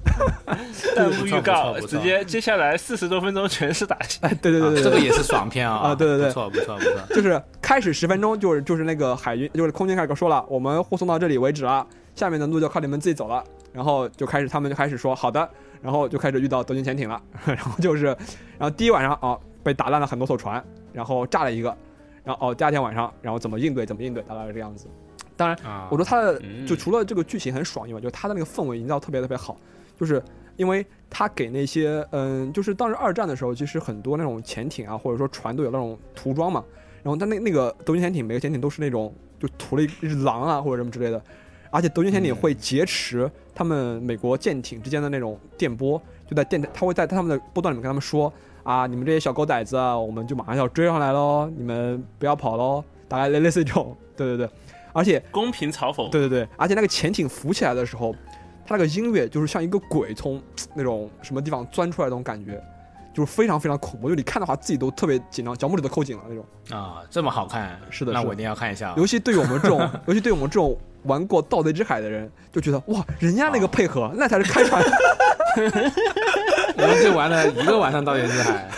弹幕预告直接接下来四十多分钟全是打戏。哎，对对对这个也是爽片啊！啊对对对不错不错不错。就是开始十分钟，就是就是那个海军，就是空军开始说了，我们护送到这里为止了，下面的路就靠你们自己走了。然后就开始他们就开始说好的，然后就开始遇到德军潜艇了，然后就是，然后第一晚上啊被打烂了很多艘船，然后炸了一个，然后哦第二天晚上然后怎么应对怎么应对，大概是这样子。当然，啊，我说他的嗯就除了这个剧情很爽以外，就是他的那个氛围营造特别特别好，就是因为他给那些嗯，就是当时二战的时候，其实很多那种潜艇啊，或者说船都有那种涂装嘛，然后他那那个德军潜艇，每个潜艇都是那种就涂了一只狼啊或者什么之类的，而且德军潜艇会劫持他们美国舰艇之间的那种电波，就在电台，他会在他们的波段里面跟他们说啊，你们这些小狗崽子啊，我们就马上要追上来喽，你们不要跑喽，大概类类似这种，对对对，而且公平嘲讽，对对对，而且那个潜艇浮起来的时候，它那个音乐就是像一个鬼从那种什么地方钻出来的那种感觉，就是非常非常恐怖，就你看的话自己都特别紧张，脚拇指都扣紧了那种。啊，这么好看，是的是的那我一定要看一下啊。尤其对于我们这种，尤其对我们这种玩过《盗贼之海》的人，就觉得哇，人家那个配合，那才是开船。我们就玩了一个晚上《盗贼之海》，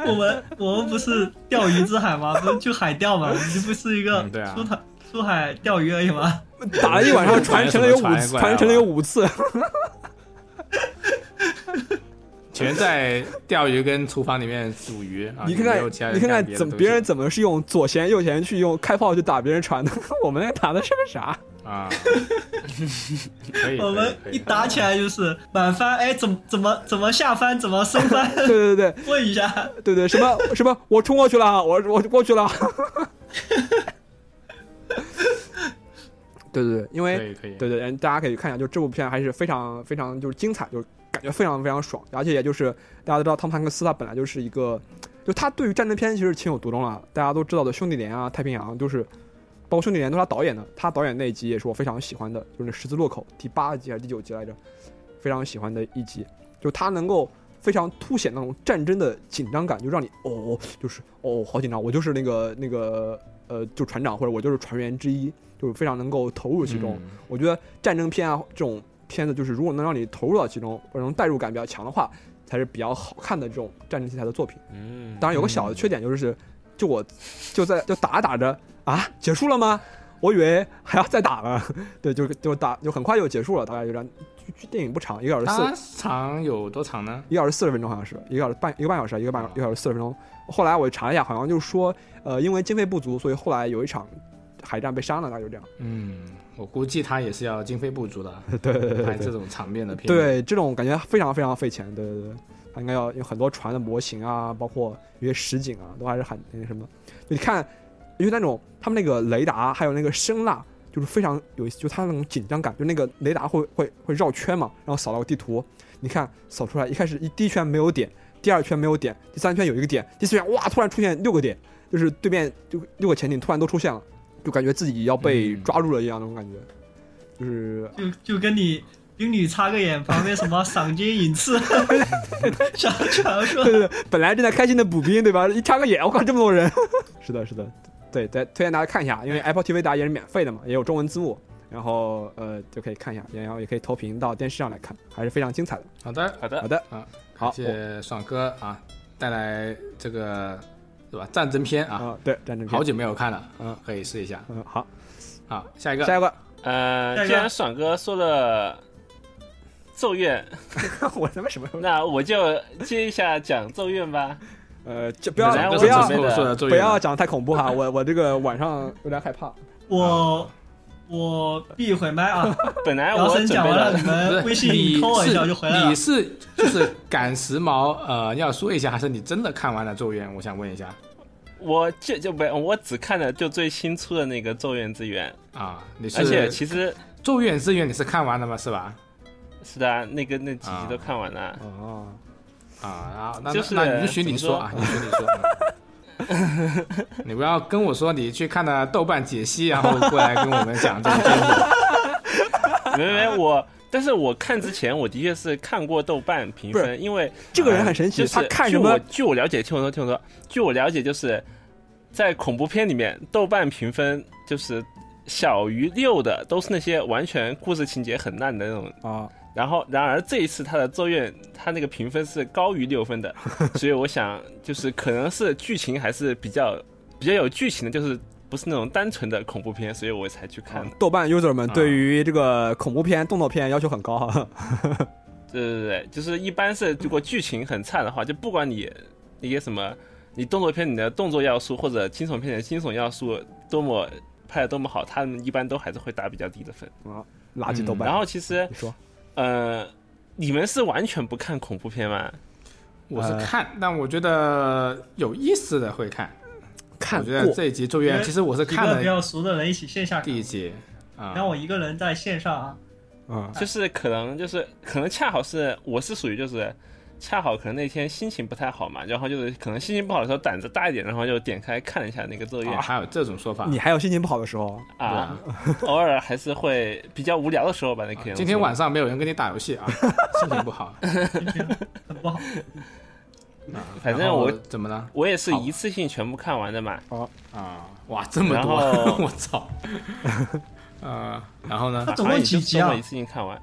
我们我们不是钓鱼之海吗？不是去海钓吗？你不是一个嗯啊出海出海钓鱼而已吗？打了一晚上，船沉了有五次，船过来船沉了有五次。全在钓鱼跟厨房里面煮鱼啊。你看看，你看看怎么别人怎么是用左舷右舷去用开炮去打别人船的，我们那个打的是个啥？啊？可以，我们一打起来就是满翻，哎，怎么怎么怎么下翻，怎么升翻？对对对 问一下，对对，什么什么，我冲过去了，我我过去了。对对对，因为可以可以，对对，嗯大家可以看一下，就这部片还是非常非常就是精彩，就是感觉非常非常爽，而且也就是大家都知道汤姆汉克斯他本来就是一个，就他对于战争片其实情有独钟了，大家都知道的《兄弟连》啊、《太平洋》就是，包括《兄弟连》都是他导演的，他导演那一集也是我非常喜欢的，就是那十字路口第八集还是第九集来着，非常喜欢的一集，就他能够。非常凸显那种战争的紧张感，就让你哦，就是哦，好紧张，我就是那个那个呃，就船长或者我就是船员之一，就是非常能够投入其中。嗯我觉得战争片啊这种片子，就是如果能让你投入到其中，或者能代入感比较强的话，才是比较好看的这种战争题材的作品。嗯，当然有个小的缺点就是，就我就在就打着打着啊，结束了吗？我以为还要再打了。对，就就打就很快就结束了，大概就这样。电影不长，一个小时四，长有多长呢？一个小时四十分钟，好像是一个小时半一个半小时，一个半一个小时四十分钟。后来我查了一下，好像就是说，呃，因为经费不足，所以后来有一场海战被删了，大概就这样。嗯，我估计他也是要经费不足的，对对对对拍这种场面的片。，对，这种感觉非常非常费钱。对对对，他应该要有很多船的模型啊，包括一些实景啊，都还是很那个什么。你看，因为那种他们那个雷达还有那个声呐，就是非常有就它那种紧张感，就那个雷达会会会绕圈嘛，然后扫到个地图，你看扫出来，一开始一第一圈没有点，第二圈没有点，第三圈有一个点，第四圈哇突然出现六个点，就是对面就六个潜艇突然都出现了，就感觉自己要被嗯。抓住了一样那种感觉，就是就就跟你冰女插个眼，旁边什么赏金引刺，小传说。对对对，本来正在开心的补兵，对吧？一插个眼，我靠，这么多人。是的，是的，对，再推荐大家看一下，因为 Apple TV 大家也是免费的嘛，也有中文字幕，然后呃就可以看一下，然后也可以投屏到电视上来看，还是非常精彩的。好的，好的。好，的，啊，好谢谢爽哥啊，带来这个是吧战争片啊，啊，对，战争片好，久没有看了，嗯可以试一下。嗯，好，好，下一个，下一个，呃，既然爽哥说了咒怨，我他妈什么时候？那我就接一下讲咒怨吧。呃，就不要不要不要讲太恐怖哈，我我这个晚上有点害怕。我我闭会麦啊，本来我准备晨讲完了，了你们微信你扣我一下就回来了你。是就是赶时髦，呃，要说一下，还是你真的看完了《咒怨》？我想问一下我就就没，我只看了就最新出的那个《咒怨之源啊，你》，是而且其实《咒怨之源》你是看完了吗？是吧？是的，那个那几集啊都看完了。哦，啊，然后那就是那允许你说啊，允许你说。嗯 你不要跟我说你去看了豆瓣解析，然后过来跟我们讲这个片子。没没没，我但是我看之前我的确是看过豆瓣评分，因为这个人很神奇，就是他看什么据我？据我了解，听我说，听我说，据我了解，就是在恐怖片里面，豆瓣评分就是小于六的，都是那些完全故事情节很烂的那种。啊，然后，然而这一次他的《咒怨》，他那个评分是高于六分的，所以我想，就是可能是剧情还是比较比较有剧情的，就是不是那种单纯的恐怖片，所以我才去看的。豆瓣 user 们啊对于这个恐怖片、动作片要求很高 哈。对对对，就是一般是如果剧情很差的话，就不管你那些什么，你动作片你的动作要素或者惊悚片里的惊悚要素多么拍的多么好，他们一般都还是会打比较低的分啊。垃圾豆瓣。然后其实你说，呃，你们是完全不看恐怖片吗？我是看，但我觉得有意思的会看。看我觉得这一集《咒怨》，其实我是几个比看了较熟的人一起线下看第一集啊然。后我一个人在线上啊，啊，就是可能就是可能恰好是我是属于就是恰好可能那天心情不太好嘛，然后就是可能心情不好的时候胆子大一点，然后就点开看了一下那个作业哦，还有这种说法。你还有心情不好的时候，啊，偶尔还是会比较无聊的时候吧那个 今天晚上没有人跟你打游戏啊，心情不好。很不好。啊反正我怎么了？我也是一次性全部看完的嘛。哦啊，哇，这么多，我操！啊，然后呢它？总共几集啊就这么一？次性看完，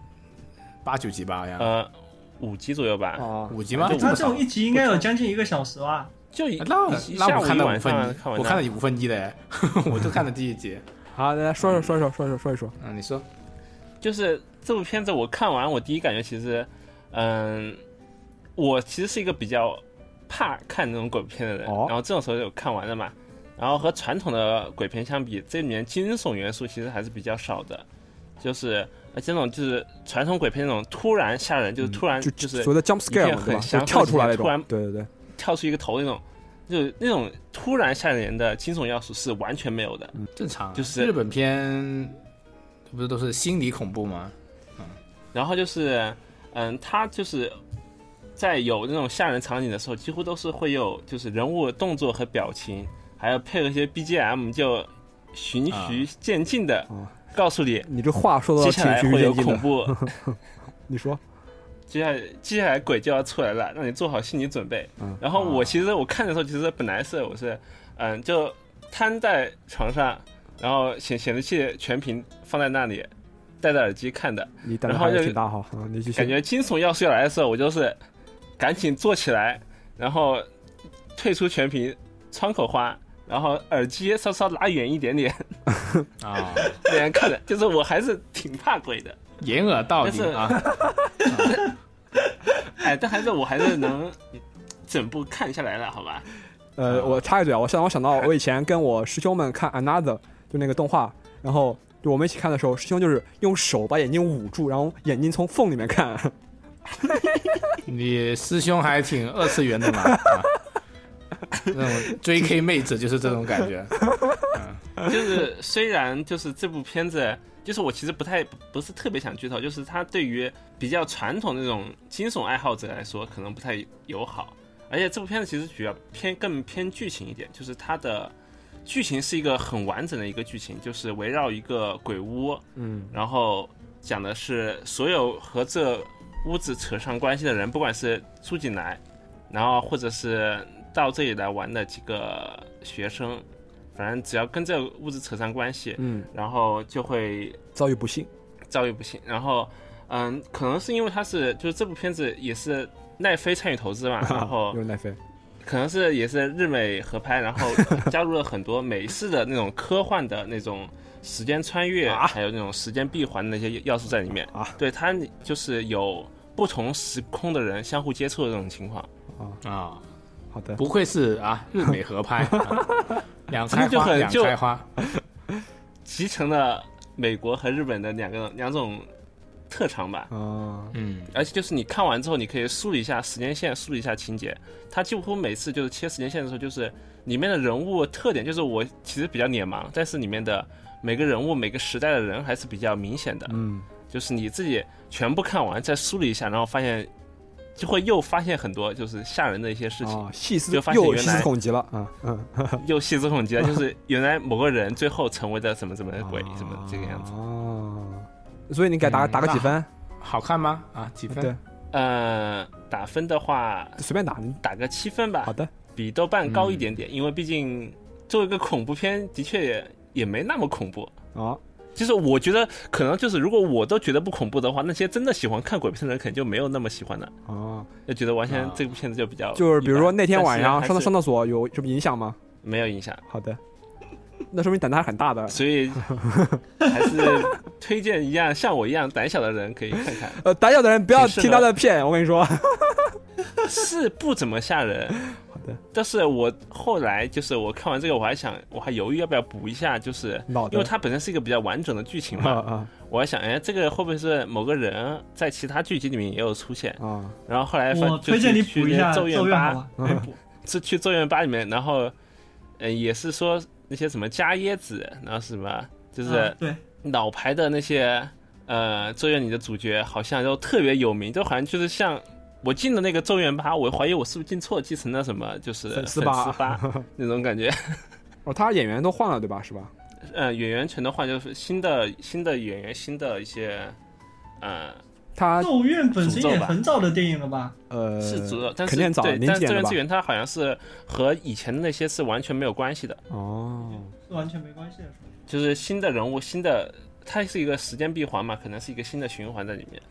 八九集吧，好像呃，五集左右吧，啊，五集吗？它这种一集应该有将近一个小时吧？就一那那我看一晚上了五分。我看了五分一的哎，我就看了第一集。好，来说说说说说说说一说，嗯，你说就是这部片子我看完，我第一感觉其实，嗯，我其实是一个比较怕看那种鬼片的人，哦然后这种时候就看完了嘛。然后和传统的鬼片相比，这里面惊悚元素其实还是比较少的，就是呃这种就是传统鬼片那种突然吓人，就是突然就就是所谓的 jump scare 嘛，对吧？很详就跳出来那突然种，对对对，跳出一个头那种，就是那种突然吓人的惊悚要素是完全没有的。正常啊，就是日本片，不是都是心理恐怖吗？然后就是，嗯，他就是在有那种吓人场景的时候，几乎都是会有就是人物动作和表情，还要配合一些 BGM，就循序渐进的啊告诉你，你这话说接的挺循序下来会有恐。怖，你说，接下来接下来鬼就要出来了，让你做好心理准备。嗯然后我其实我看的时候，其实本来是我是，嗯，就瘫在床上，然后显显示器全屏放在那里，戴着耳机看的。你胆子还是然后就挺大哈，啊，你。感觉惊悚要素要来的时候，我就是赶紧坐起来，然后退出全屏，窗口花，然后耳机稍稍拉远一点点，啊，那样看的。就是我还是挺怕鬼的，掩耳盗但是铃啊，哎，但还是我还是能整部看下来了，好吧？呃，我插一嘴啊，我想我想到我以前跟我师兄们看 Another 就那个动画，然后就我们一起看的时候，师兄就是用手把眼睛捂住，然后眼睛从缝里面看。你师兄还挺二次元的嘛？啊 那种追 K 妹子就是这种感觉。就是虽然就是这部片子，就是我其实不太不是特别想剧透，就是它对于比较传统那种惊悚爱好者来说，可能不太友好。而且这部片子其实主要偏更偏剧情一点，就是它的剧情是一个很完整的一个剧情，就是围绕一个鬼屋，嗯然后讲的是所有和这屋子扯上关系的人，不管是住进来，然后或者是到这里来玩的几个学生，反正只要跟这个物质扯上关系，嗯，然后就会遭遇不幸，遭遇不幸。然后，嗯，可能是因为他是就是这部片子也是奈飞参与投资嘛，然后又是奈飞，可能是也是日美合拍，然后 加入了很多美式的那种科幻的那种时间穿越，啊。还有那种时间闭环的那些要素在里面。啊。对，它就是有不同时空的人相互接触的这种情况。啊，好的，不愧是啊日美合拍，啊两开就花两开花，集成了美国和日本的两个两种特长吧。哦，嗯而且就是你看完之后，你可以梳理一下时间线，梳理一下情节。它几乎每次就是切时间线的时候，就是里面的人物特点，就是我其实比较脸盲，但是里面的每个人物、每个时代的人还是比较明显的。嗯，就是你自己全部看完，再梳理一下，然后发现就会又发现很多就是吓人的一些事情，啊，细思就发现又细思原来恐极了啊，嗯，又细思恐极了。就是原来某个人最后成为了什么什么的鬼，什么这个样子。哦，所以你给打嗯打个几分？好看吗？啊，几分？对，呃，打分的话随便打，你打个七分吧好，的，比豆瓣高一点点，因为毕竟作为一个恐怖片，的确也也没那么恐怖。啊，就是我觉得可能就是如果我都觉得不恐怖的话，那些真的喜欢看鬼片的人肯定就没有那么喜欢了，哦，就觉得完全啊。这部片子就比较就是比如说那天晚上上上厕所有什么影响吗？没有影响，好的，那说明胆子还很大的。所以 还是推荐一样像我一样胆小的人可以看看，呃，胆小的人不要听他的骗，我跟你说。是不怎么吓人。好的，但是我后来就是我看完这个，我还想我还犹豫要不要补一下，就是因为它本身是一个比较完整的剧情啊嘛，啊我还想，哎，这个会不会是某个人在其他剧集里面也有出现？啊！然后后来发我推荐你补一下《咒咒怨》八。是去咒怨八里面，然后，呃，也是说那些什么加椰子，然后是什么，就是老牌的那些呃咒怨里的主角，好像都特别有名，就好像就是像我进的那个咒怨八，我怀疑我是不是进错，继承了什么，就是粉丝丝吧吧 那种感觉。哦，他演员都换了对吧？是吧？呃，演员全都换，就是新的新的演员，新的一些，呃，他咒怨本身也很早的电影了吧？呃是主要，但是肯定早对，但零几年的吧咒怨之源它好像是和以前的那些是完全没有关系的，哦，是完全没关系的，是吧？就是新的人物，新的，它是一个时间闭环嘛，可能是一个新的循环在里面，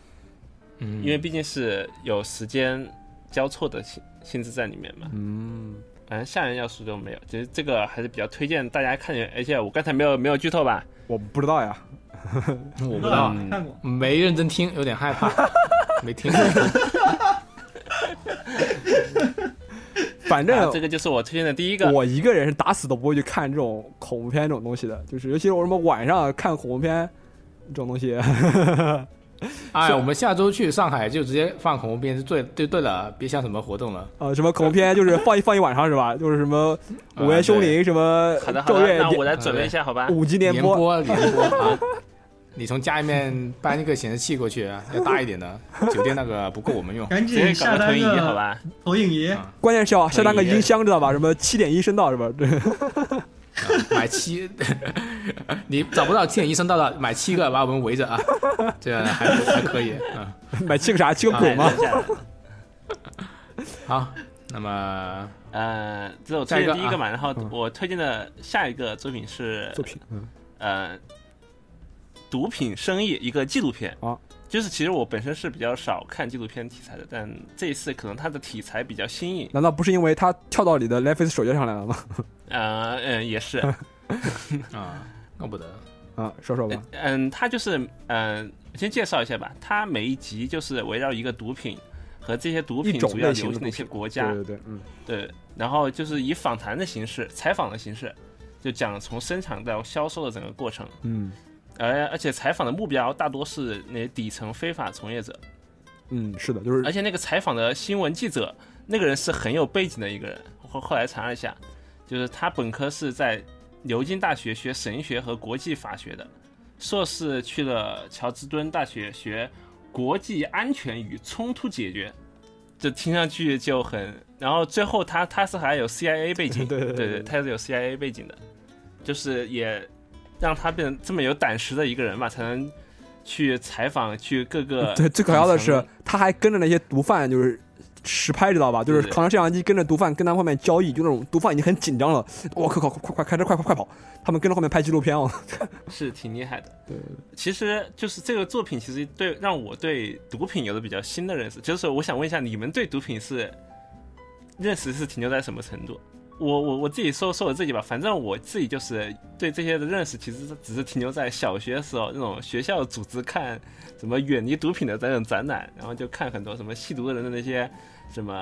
嗯，因为毕竟是有时间交错的性性质在里面嘛。嗯，反正吓人要素都没有，其实这个还是比较推荐大家看见，而且我刚才没有没有剧透吧？我不知道呀。我不知道，嗯看过。没认真听，有点害怕，没听过。反正啊，这个就是我推荐的第一个。我一个人是打死都不会去看这种恐怖片这种东西的，就是尤其是我什么晚上看恐怖片这种东西，哎，我们下周去上海就直接放恐怖片，就对对对了，别想什么活动了。呃，什么恐怖片就是放一 放一晚上是吧？就是什么啊午夜凶铃，什么好的好的，咒怨那我来准备一下，好吧？五级联播，播联播 啊！你从家里面搬一个显示器过去，啊要大一点的，酒店那个不够我们用。赶紧下单搞个投影仪，好吧？投影仪，啊关键是要下单个音箱知道吧？什么七点一声道是吧？对，买七，你找不到七点一声道的，买七个把我们围着啊，这样还还可以 啊。买七个啥？七个鬼好，那么呃，这是我推荐第一个嘛，然后嗯我推荐的下一个作品是作品，嗯，呃，毒品生意一个纪录片啊。就是其实我本身是比较少看纪录片题材的，但这一次可能它的题材比较新颖，难道不是因为它跳到你的 Netflix 首页上来了吗？呃嗯也是，啊，那不得 啊，说说吧。嗯，它就是嗯，先介绍一下吧，它每一集就是围绕一个毒品和这些毒品主要流行的一些国家，对对对，嗯，对，然后就是以访谈的形式、采访的形式，就讲从生产到销售的整个过程。嗯而而且采访的目标大多是那些底层非法从业者，嗯，是的，就是而且那个采访的新闻记者，那个人是很有背景的一个人。后后来查了一下，就是他本科是在牛津大学学神学和国际法学的，硕士去了乔治敦大学学国际安全与冲突解决，这听上去就很。然后最后他他是还有 CIA 背景，对对对对他是有 CIA 背景的，就是也让他变成这么有胆识的一个人吧，才能去采访去各个 对，最可笑的是，他还跟着那些毒贩就是实拍，知道吧？就是扛着摄像机跟着毒贩跟他后面交易，就那种毒贩已经很紧张了，我靠靠，快快开车，快快快跑！他们跟着后面拍纪录片哦。是挺厉害的。对，其实就是这个作品，其实对让我对毒品有了比较新的认识。就是我想问一下，你们对毒品是认识是停留在什么程度？我我我自己说说我自己吧，反正我自己就是对这些的认识，其实只是停留在小学时候那种学校组织看什么远离毒品的这种展览，然后就看很多什么吸毒的人的那些什么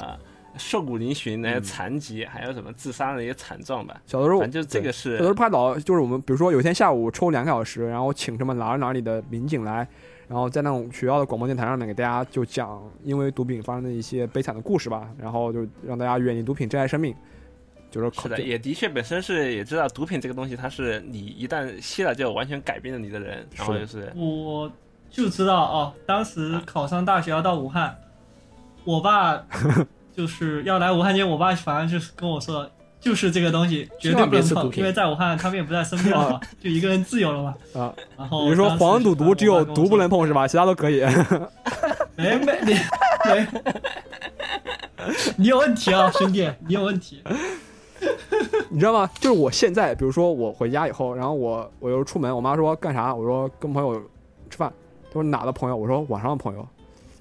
瘦骨嶙峋那些残疾，还有什么自杀的一些惨状吧。小的时候，反正就这个是小的时候拍导就是我们，比如说有一天下午抽两个小时，然后请什么哪儿哪里的民警来，然后在那种学校的广播电台上面给大家就讲因为毒品发生的一些悲惨的故事吧，然后就让大家远离毒品，珍爱生命。就是是的，也的确本身是也知道毒品这个东西，它是你一旦吸了就完全改变了你的人，然后就是我就知道哦，当时考上大学要到武汉，我爸 就是要来武汉见我爸，反正就是跟我说，就是这个东西绝对不能碰，因为在武汉他们也不在身边了嘛，就一个人自由了嘛。啊，然后比如说黄赌毒只有毒不能碰，碰是吧？其他都可以。没没你没，你有问题啊，兄弟，你有问题。你知道吗？就是我现在，比如说我回家以后，然后我我又出门，我妈说干啥？我说跟朋友吃饭。她说哪的朋友？我说网上的朋友。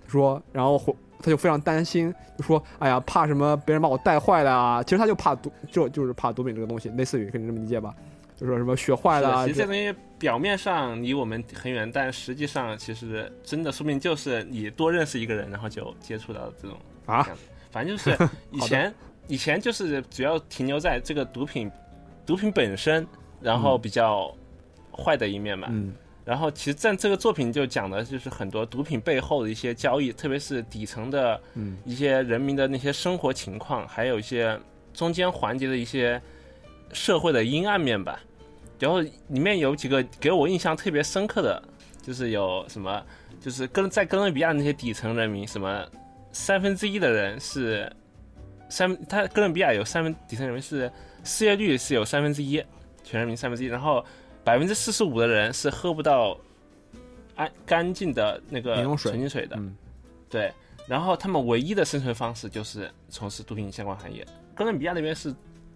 她说，然后回她就非常担心，就说哎呀，怕什么别人把我带坏了啊？其实她就怕毒，就就是怕毒品这个东西，类似于可以这么理解吧？就说什么学坏了啊其实这东西表面上离我们很远，但实际上其实真的说不定就是你多认识一个人，然后就接触到这种啊反正就是以前以前就是主要停留在这个毒品毒品本身，然后比较坏的一面嘛。嗯然后其实在这个作品就讲的就是很多毒品背后的一些交易，特别是底层的嗯一些人民的那些生活情况，还有一些中间环节的一些社会的阴暗面吧。然后里面有几个给我印象特别深刻的，就是有什么，就是哥在哥伦比亚那些底层人民，什么三分之一的人是三，它哥伦比亚有三分底层人民是失业率是有三分之一，全人民三分之一，然后百分之四十五的人是喝不到安干净的那个纯净水的，嗯对，然后他们唯一的生存方式就是从事毒品相关行业。哥伦比亚那边是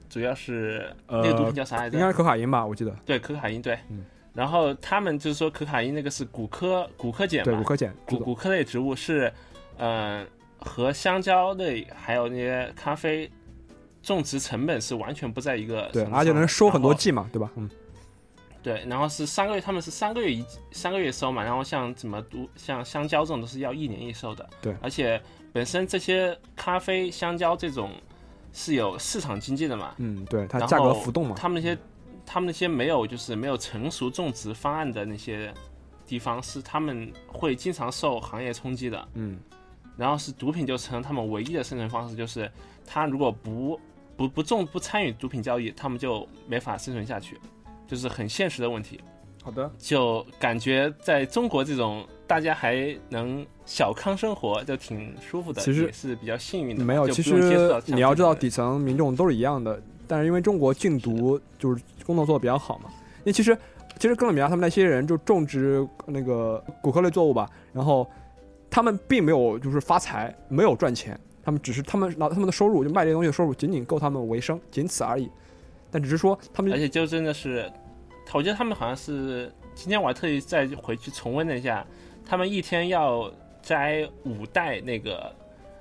主要是、那个毒品叫啥来着？应该是可卡因吧？我记得对，可卡因对。嗯然后他们就是说，可卡因那个是骨科骨科碱对，嘛骨科碱。骨骨科类植物是，嗯、和香蕉类还有那些咖啡种植成本是完全不在一个对，而且能收很多季嘛，对吧？嗯，对，然后是三个月，他们是三个月一三个月收嘛，然后像怎么都像香蕉这种都是要一年一收的。对而且本身这些咖啡、香蕉这种是有市场经济的嘛，嗯，对，它然价格浮动嘛。他们那些他们那些没有就是没有成熟种植方案的那些地方，是他们会经常受行业冲击的。嗯，然后是毒品就成了他们唯一的生存方式，就是他如果不不不种不参与毒品交易，他们就没法生存下去，就是很现实的问题。好的。就感觉在中国这种大家还能小康生活，就挺舒服的，其实也是比较幸运的。没有，其实你要知道，底层民众都是一样的，但是因为中国禁毒就是工作做的比较好嘛，因为其实其实哥伦比亚他们那些人就种植那个骨科类作物吧，然后他们并没有就是发财，没有赚钱，他们只是他们拿他们的收入就卖这些东西的收入仅仅够他们为生，仅此而已。但只是说他们而且就真的是，我觉得他们好像是今天我还特意再回去重温了一下，他们一天要摘五袋那个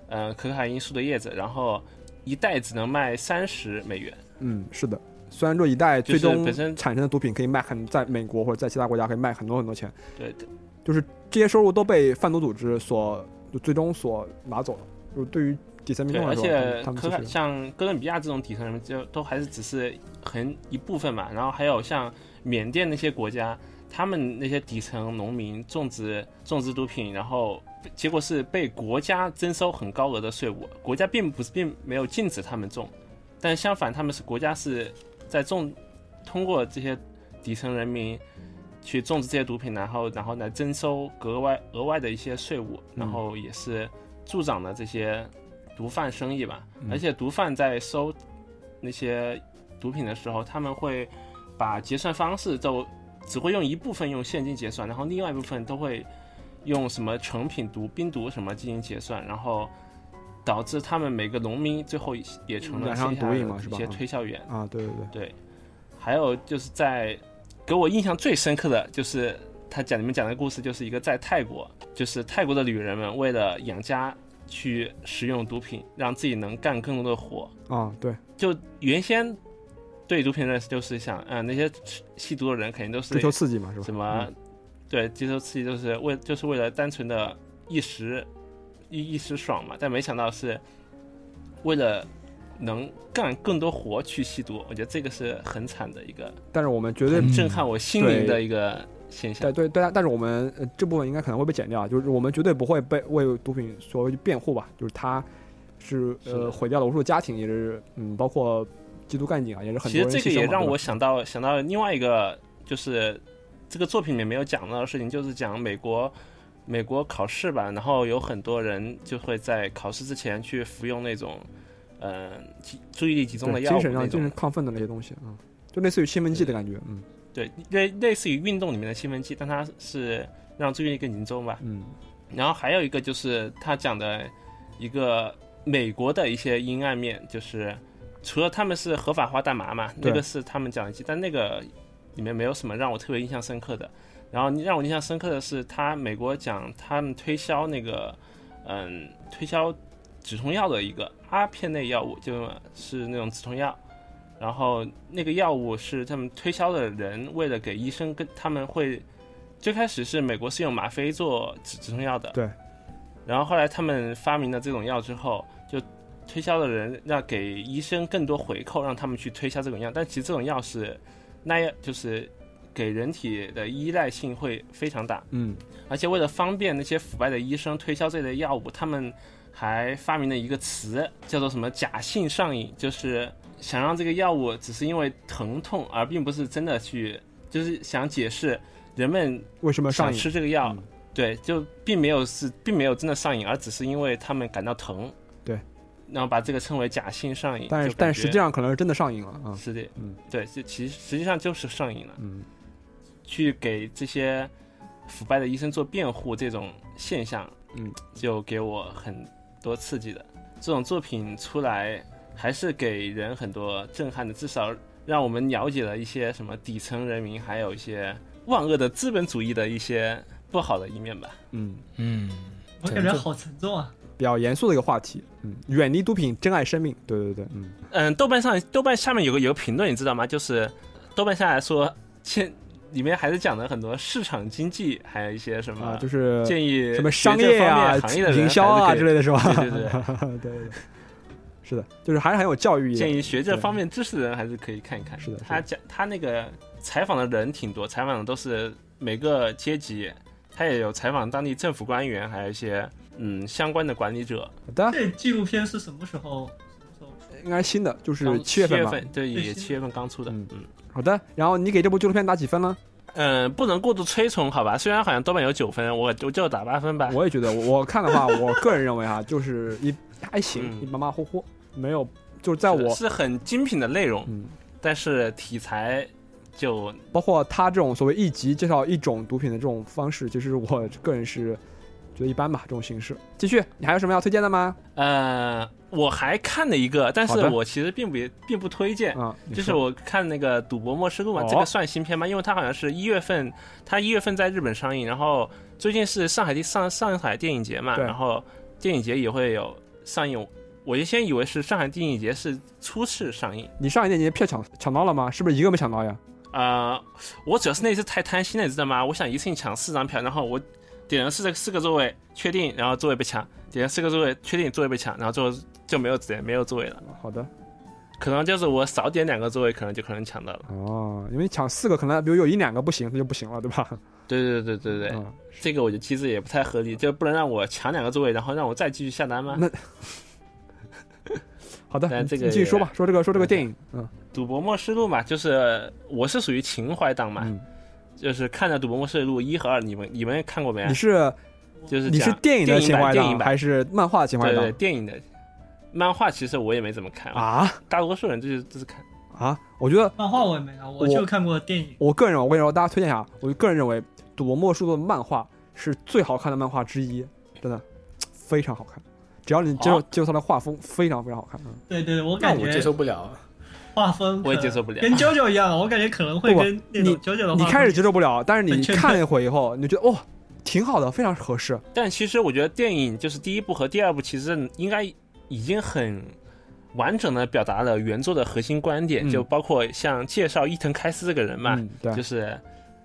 呃可卡因树的叶子，然后一袋只能卖三十美元。嗯是的，虽然说一袋最终本身产生的毒品可以卖很在美国或者在其他国家可以卖很多很多钱，对，就是这些收入都被贩毒组织所就最终所拿走了。就对于底层民众来说，且像哥伦比亚这种底层人民，就都还是只是很一部分嘛。然后还有像缅甸那些国家，他们那些底层农民种植种植毒品，然后结果是被国家征收很高额的税务。国家并不是并没有禁止他们种，但相反，他们是国家是在种通过这些底层人民去种植这些毒品，然后然后来征收额外额外的一些税务，然后也是助长了这些毒贩生意吧。嗯。而且毒贩在收那些毒品的时候，他们会把结算方式都只会用一部分用现金结算，然后另外一部分都会用什么成品毒、冰毒什么进行结算，然后导致他们每个农民最后也成了一些推销员。啊，对对对，对，还有就是在给我印象最深刻的就是他讲你们讲的故事，就是一个在泰国，就是泰国的女人们为了养家去食用毒品，让自己能干更多的活。啊对，就原先对毒品认识就是想，嗯、那些吸毒的人肯定都是追求刺激嘛是吧？什么，对，接受刺激就是为就是为了单纯的一时一一时爽嘛，但没想到是为了能干更多活去吸毒，我觉得这个是很惨的一个但是我们绝对嗯震撼我心灵的一个现象对。对对，但是我们、呃、这部分应该可能会被剪掉，就是我们绝对不会被为毒品所谓辩护吧，就是他是呃毁掉了无数家庭，也是嗯，包括缉毒干警啊，也是很其多人实这个也让我想到想到另外一个，就是这个作品里面没有讲到的事情，就是讲美国美国考试吧，然后有很多人就会在考试之前去服用那种呃集注意力集中的药物精神上精那种。神亢奋的那些东西啊、嗯，就类似于兴奋剂的感觉，嗯。对，类类似于运动里面的兴奋剂，但它是让注意力更集中吧。嗯。然后还有一个就是他讲的一个美国的一些阴暗面，就是除了他们是合法化大麻嘛，那个是他们讲的但那个里面没有什么让我特别印象深刻的。然后让我印象深刻的是，他美国讲他们推销那个，嗯，推销止痛药的一个阿片类药物，就是那种止痛药。然后那个药物是他们推销的人为了给医生跟他们会，最开始是美国是用吗啡做止止痛药的，对。然后后来他们发明了这种药之后，就推销的人要给医生更多回扣，让他们去推销这种药。但其实这种药是耐药，就是给人体的依赖性会非常大。嗯而且为了方便那些腐败的医生推销这类药物，他们还发明了一个词，叫做什么“假性上瘾”，就是想让这个药物只是因为疼痛，而并不是真的去，就是想解释人们为什么上想瘾？吃这个药，嗯。对，就并没有是并没有真的上瘾，而只是因为他们感到疼，对，然后把这个称为假性上瘾。但但实际上可能是真的上瘾了啊，是的，嗯。对，就其实实际上就是上瘾了。嗯。去给这些腐败的医生做辩护，这种现象，嗯，就给我很多刺激的。这种作品出来，还是给人很多震撼的，至少让我们了解了一些什么底层人民，还有一些万恶的资本主义的一些不好的一面吧。嗯，嗯，我感觉好沉重啊。比较严肃的一个话题，嗯，远离毒品，珍爱生命，对对对，嗯嗯，豆瓣上豆瓣下面有个有个评论，你知道吗？就是豆瓣下来说，现里面还是讲了很多市场经济，还有一些什么、啊，就是建议什么商业啊、行业的、营销啊之类的是吧？对对对 对对对，是的，就是还是很有教育意义。建议学这方面知识的人还是可以看一看。是的他讲他那个采访的人挺多，采访的都是每个阶级，他也有采访当地政府官员，还有一些嗯相关的管理者。好的，这纪录片是什么时候？应该新的，就是刚七月份吧。份，对，七月份刚出的。嗯嗯好的，然后你给这部纪录片打几分呢？嗯，不能过度推崇，好吧？虽然好像豆瓣有九分，我我就打八分吧。我也觉得，我我看的话，我个人认为哈，就是一还行，马马虎虎，没有，就是在我是很精品的内容，嗯，但是题材就包括他这种所谓一集介绍一种毒品的这种方式，其实我个人是觉得一般吧，这种形式。继续，你还有什么要推荐的吗？呃，我还看了一个，但是我其实并不并不推荐。啊，就是我看那个《赌博默示录》嘛，哦这个算新片吗？因为它好像是一月份，它一月份在日本上映，然后最近是上海的上上海电影节嘛，然后电影节也会有上映。我就先以为是上海电影节是初次上映，你上海电影节票抢抢到了吗？是不是一个没抢到呀？呃，我主要是那次太贪心了，你知道吗？我想一次性抢四张票，然后我点了四个四个座位，确定，然后座位被抢，点了四个座位，确定座位被抢，然后最后就没有点没有座位了。好的，可能就是我少点两个座位，可能就可能抢到了。哦，因为抢四个可能，比如有一两个不行，那就不行了，对吧？对对对对对，嗯，这个我觉得机制也不太合理，就不能让我抢两个座位，然后让我再继续下单吗？那 好的，但这个你继续说吧，说这个说这个电影，嗯赌博默示录》嘛，就是我是属于情怀党嘛，嗯，就是看了《赌博默示录》一和二，你们你们看过没啊你？是就是你是电影的情怀党版电影版还是漫画情怀对对党电影的漫画，其实我也没怎么看，啊大多数人就是就是看。啊？我觉得漫画我也没看，我我就看过电影。我个人认为，我跟你说，大家推荐一下，我个人认为《赌博默示录》的漫画是最好看的漫画之一，真的非常好看。只要你接受好接受它的画风，非常非常好看。嗯对对对，我那我接受不了。画风我也接受不了跟九九一样，我感觉可能会跟那你种九九的画风你开始接受不了，但是你看了一会以后，你就觉得哦，挺好的，非常合适。但其实我觉得电影就是第一部和第二部，其实应该已经很完整的表达了原作的核心观点，嗯。就包括像介绍伊藤开司这个人嘛，嗯，对。就，是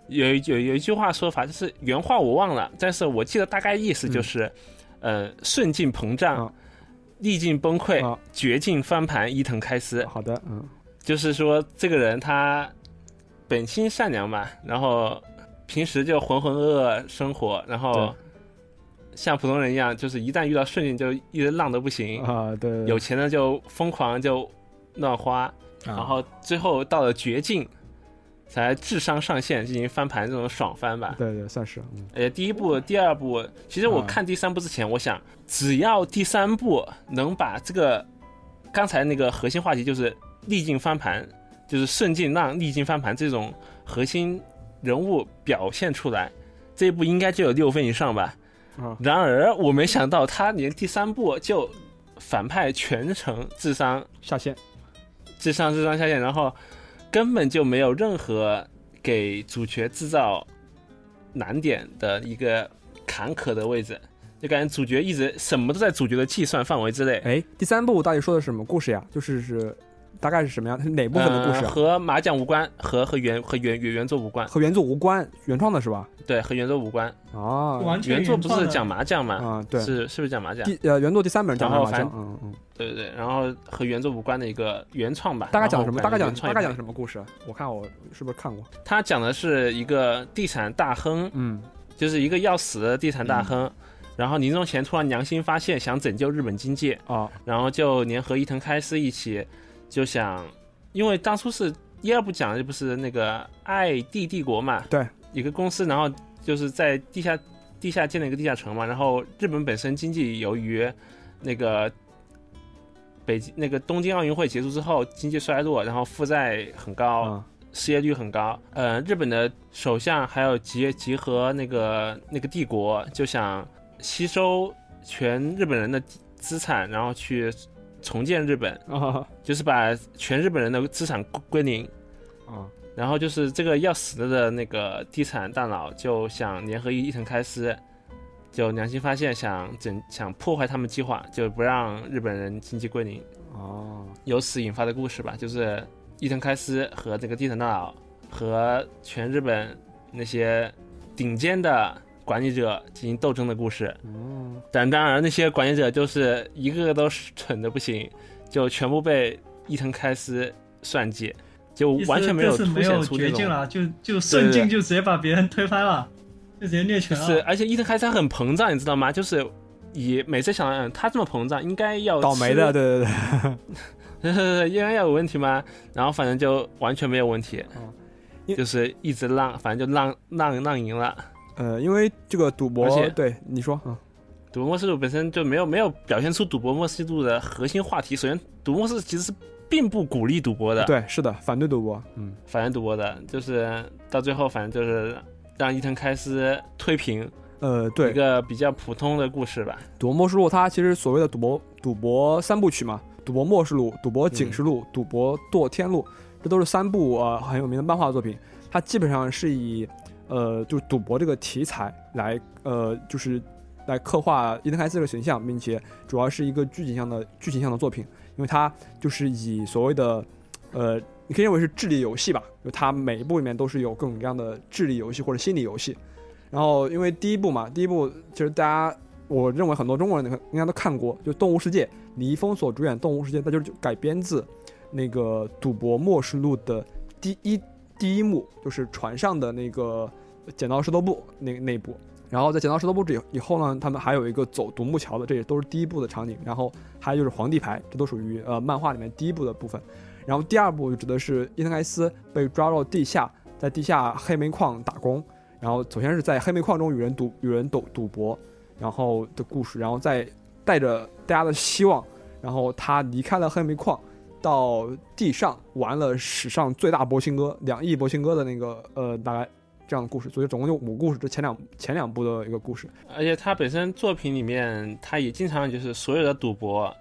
有一有有一句话说法，就是原话我忘了，但是我记得大概意思就是，呃，顺境膨胀逆境崩溃啊，绝境翻盘，伊藤开司，好的，嗯。就是说这个人他本心善良嘛，然后平时就浑浑噩噩生活，然后对像普通人一样，就是一旦遇到顺境就一直浪的不行，啊，对，对有钱的就疯狂就乱花，然啊后最后到了绝境，才智商上线进行翻盘这种爽翻吧。对对，算是，嗯呃，第一部、第二部，其实我啊看第三部之前，我想只要第三部能把这个刚才那个核心话题，就是逆境翻盘，就是顺境浪、逆境翻盘这种核心人物表现出来，这一部应该就有六分以上吧。啊，然而我没想到，他连第三部就反派全程智商下线，智商智商下线，然后根本就没有任何给主角制造难点的一个坎坷的位置，就感觉主角一直什么都在主角的计算范围之内。哎，第三部到底说的是什么故事呀？就是是大概是什么样？是 哪部分的故事啊？呃和麻将无关，和和原和原原原作无关，和原作无关，原创的是吧？对，和原作无关。啊完全原作不是讲麻将吗？啊，对，是是不是讲麻将？第呃原作第三本讲麻将，嗯嗯，对对对，然后和原作无关的一个原创吧。大概讲什么？大概讲大概讲什么故事？我看我是不是看过？他讲的是一个地产大亨，嗯就是一个要死的地产大亨，然后临终前突然良心发现，想拯救日本经济，啊然后就联合伊藤开司一起，就想，因为当初是一二部讲的不是那个爱地帝国嘛，对，一个公司，然后就是在地下地下建了一个地下城嘛，然后日本本身经济由于那个。北京那个东京奥运会结束之后，经济衰落，然后负债很高，啊失业率很高。呃，日本的首相还有集集合那个那个帝国，就想吸收全日本人的资产，然后去重建日本，啊就是把全日本人的资产归归零。啊然后就是这个要死了的那个地产大佬就想联合伊藤开司，就良心发现想整想破坏他们计划，就不让日本人经济归零。哦由此引发的故事吧，就是伊藤开司和这个地产大佬和全日本那些顶尖的管理者进行斗争的故事。哦但当然，那些管理者就是一个个都是蠢的不行，就全部被伊藤开司算计，就完全没有凸显出这种。绝境了，就就顺境就直接把别人推翻了，就直接虐拳是，了。而且伊藤开司很膨胀，你知道吗？就是以每次想他这么膨胀，应该要倒霉的，吃对对对，应该要有问题吗？然后反正就完全没有问题，哦就是一直浪，反正就浪浪浪赢了。呃，因为这个赌博，对你说，嗯赌博默示录本身就没有没有表现出赌博默示录的核心话题。首先，赌博默示其实是并不鼓励赌博的，对，是的，反对赌博，嗯反对赌博的，就是到最后反正就是让伊藤开司推平呃，对一，个比较普通的故事吧。赌博默示录它其实所谓的赌博赌博三部曲嘛，赌博默示录、赌博警示录、赌博堕天录，这都是三部呃很有名的漫画作品。它基本上是以呃就赌博这个题材来呃就是来刻画伊藤开司这个形象，并且主要是一个剧情向的剧情向的作品，因为它就是以所谓的呃你可以认为是智力游戏吧，就它每一部里面都是有各种各样的智力游戏或者心理游戏。然后因为第一部嘛，第一部其实大家我认为很多中国人应该都看过，就《动物世界》，李易峰所主演《动物世界》，它就是改编自那个《赌博默示录》的第一第一幕，就是船上的那个剪刀石头布那那一部。然后在剪刀石头布置以后呢，他们还有一个走独木桥的，这也都是第一部的场景。然后还有就是皇帝牌，这都属于呃漫画里面第一部的部分。然后第二部就指的是伊藤开司被抓到地下，在地下黑煤矿打工，然后首先是在黑煤矿中与人赌与人赌赌博，然后的故事，然后再带着大家的希望，然后他离开了黑煤矿，到地上玩了史上最大博兴哥两亿博兴哥的那个呃大概这样的故事，所以总共就五个故事，这前两前两部的一个故事。而且他本身作品里面，他也经常就是所有的赌博，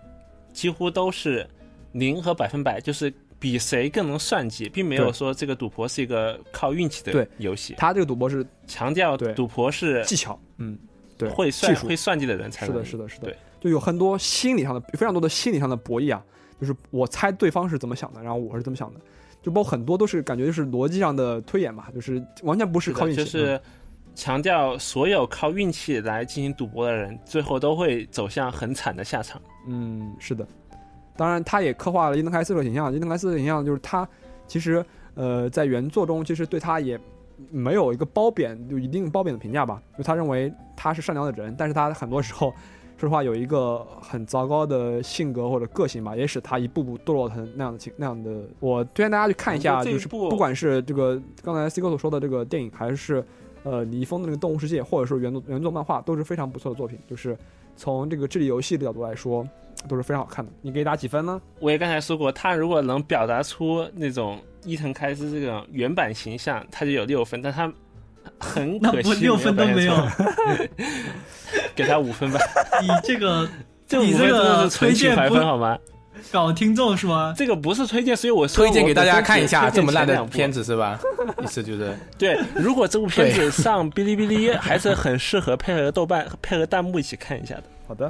几乎都是零和百分百，就是比谁更能算计，并没有说这个赌博是一个靠运气的游戏。他这个赌博是强调赌博是技巧，嗯，对，会算会算计的人才能是的，是的，是的对，就有很多心理上的非常多的心理上的博弈啊，就是我猜对方是怎么想的，然后我是怎么想的，就包括很多都是感觉就是逻辑上的推演吧，就是完全不是靠运气，嗯就是强调所有靠运气来进行赌博的人，最后都会走向很惨的下场。嗯，是的。当然，他也刻画了伊藤开司的形象。伊藤开司的形象就是他其实呃在原作中其实对他也没有一个褒贬，就一定褒贬的评价吧。就他认为他是善良的人，但是他很多时候说实话有一个很糟糕的性格或者个性吧，也使他一步步堕落成那样的情那样的。我推荐大家去看一下，就是不管是这个刚才 C 哥所说的这个电影，还是呃李易峰的那个《动物世界》，或者是原作原作漫画，都是非常不错的作品。就是从这个智力游戏的角度来说，都是非常好看的。你给打几分呢？我也刚才说过，他如果能表达出那种伊藤开司这种原版形象，他就有六分，但他很那可惜不六分都没有 给他五分吧。你这个 这五你这分真的个是纯情推荐分好吗？搞听众是吗？这个不是推荐，所以我说推荐给大家看一下这么烂的片子是吧？意思就是对，如果这部片子上哔哩哔哩，还是很适合配合豆瓣、配合弹幕一起看一下的。好的，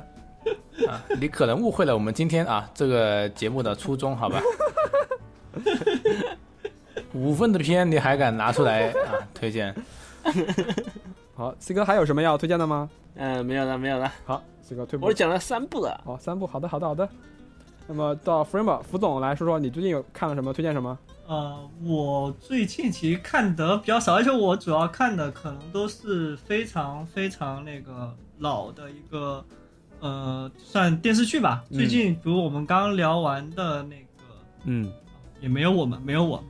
啊，你可能误会了我们今天啊这个节目的初衷，好吧？五分的片你还敢拿出来啊推荐？好，C 哥还有什么要推荐的吗？嗯，没有了，没有了，好，C 哥退步我。讲了三部了。好，三部，好的，好的，好的。那么到 Frame 福总来说说，你最近有看了什么？推荐什么？呃，我最近其实看的比较少，而且我主要看的可能都是非常非常那个老的一个呃，算电视剧吧。嗯最近比如我们刚聊完的那个，嗯，也没有我们，没有我，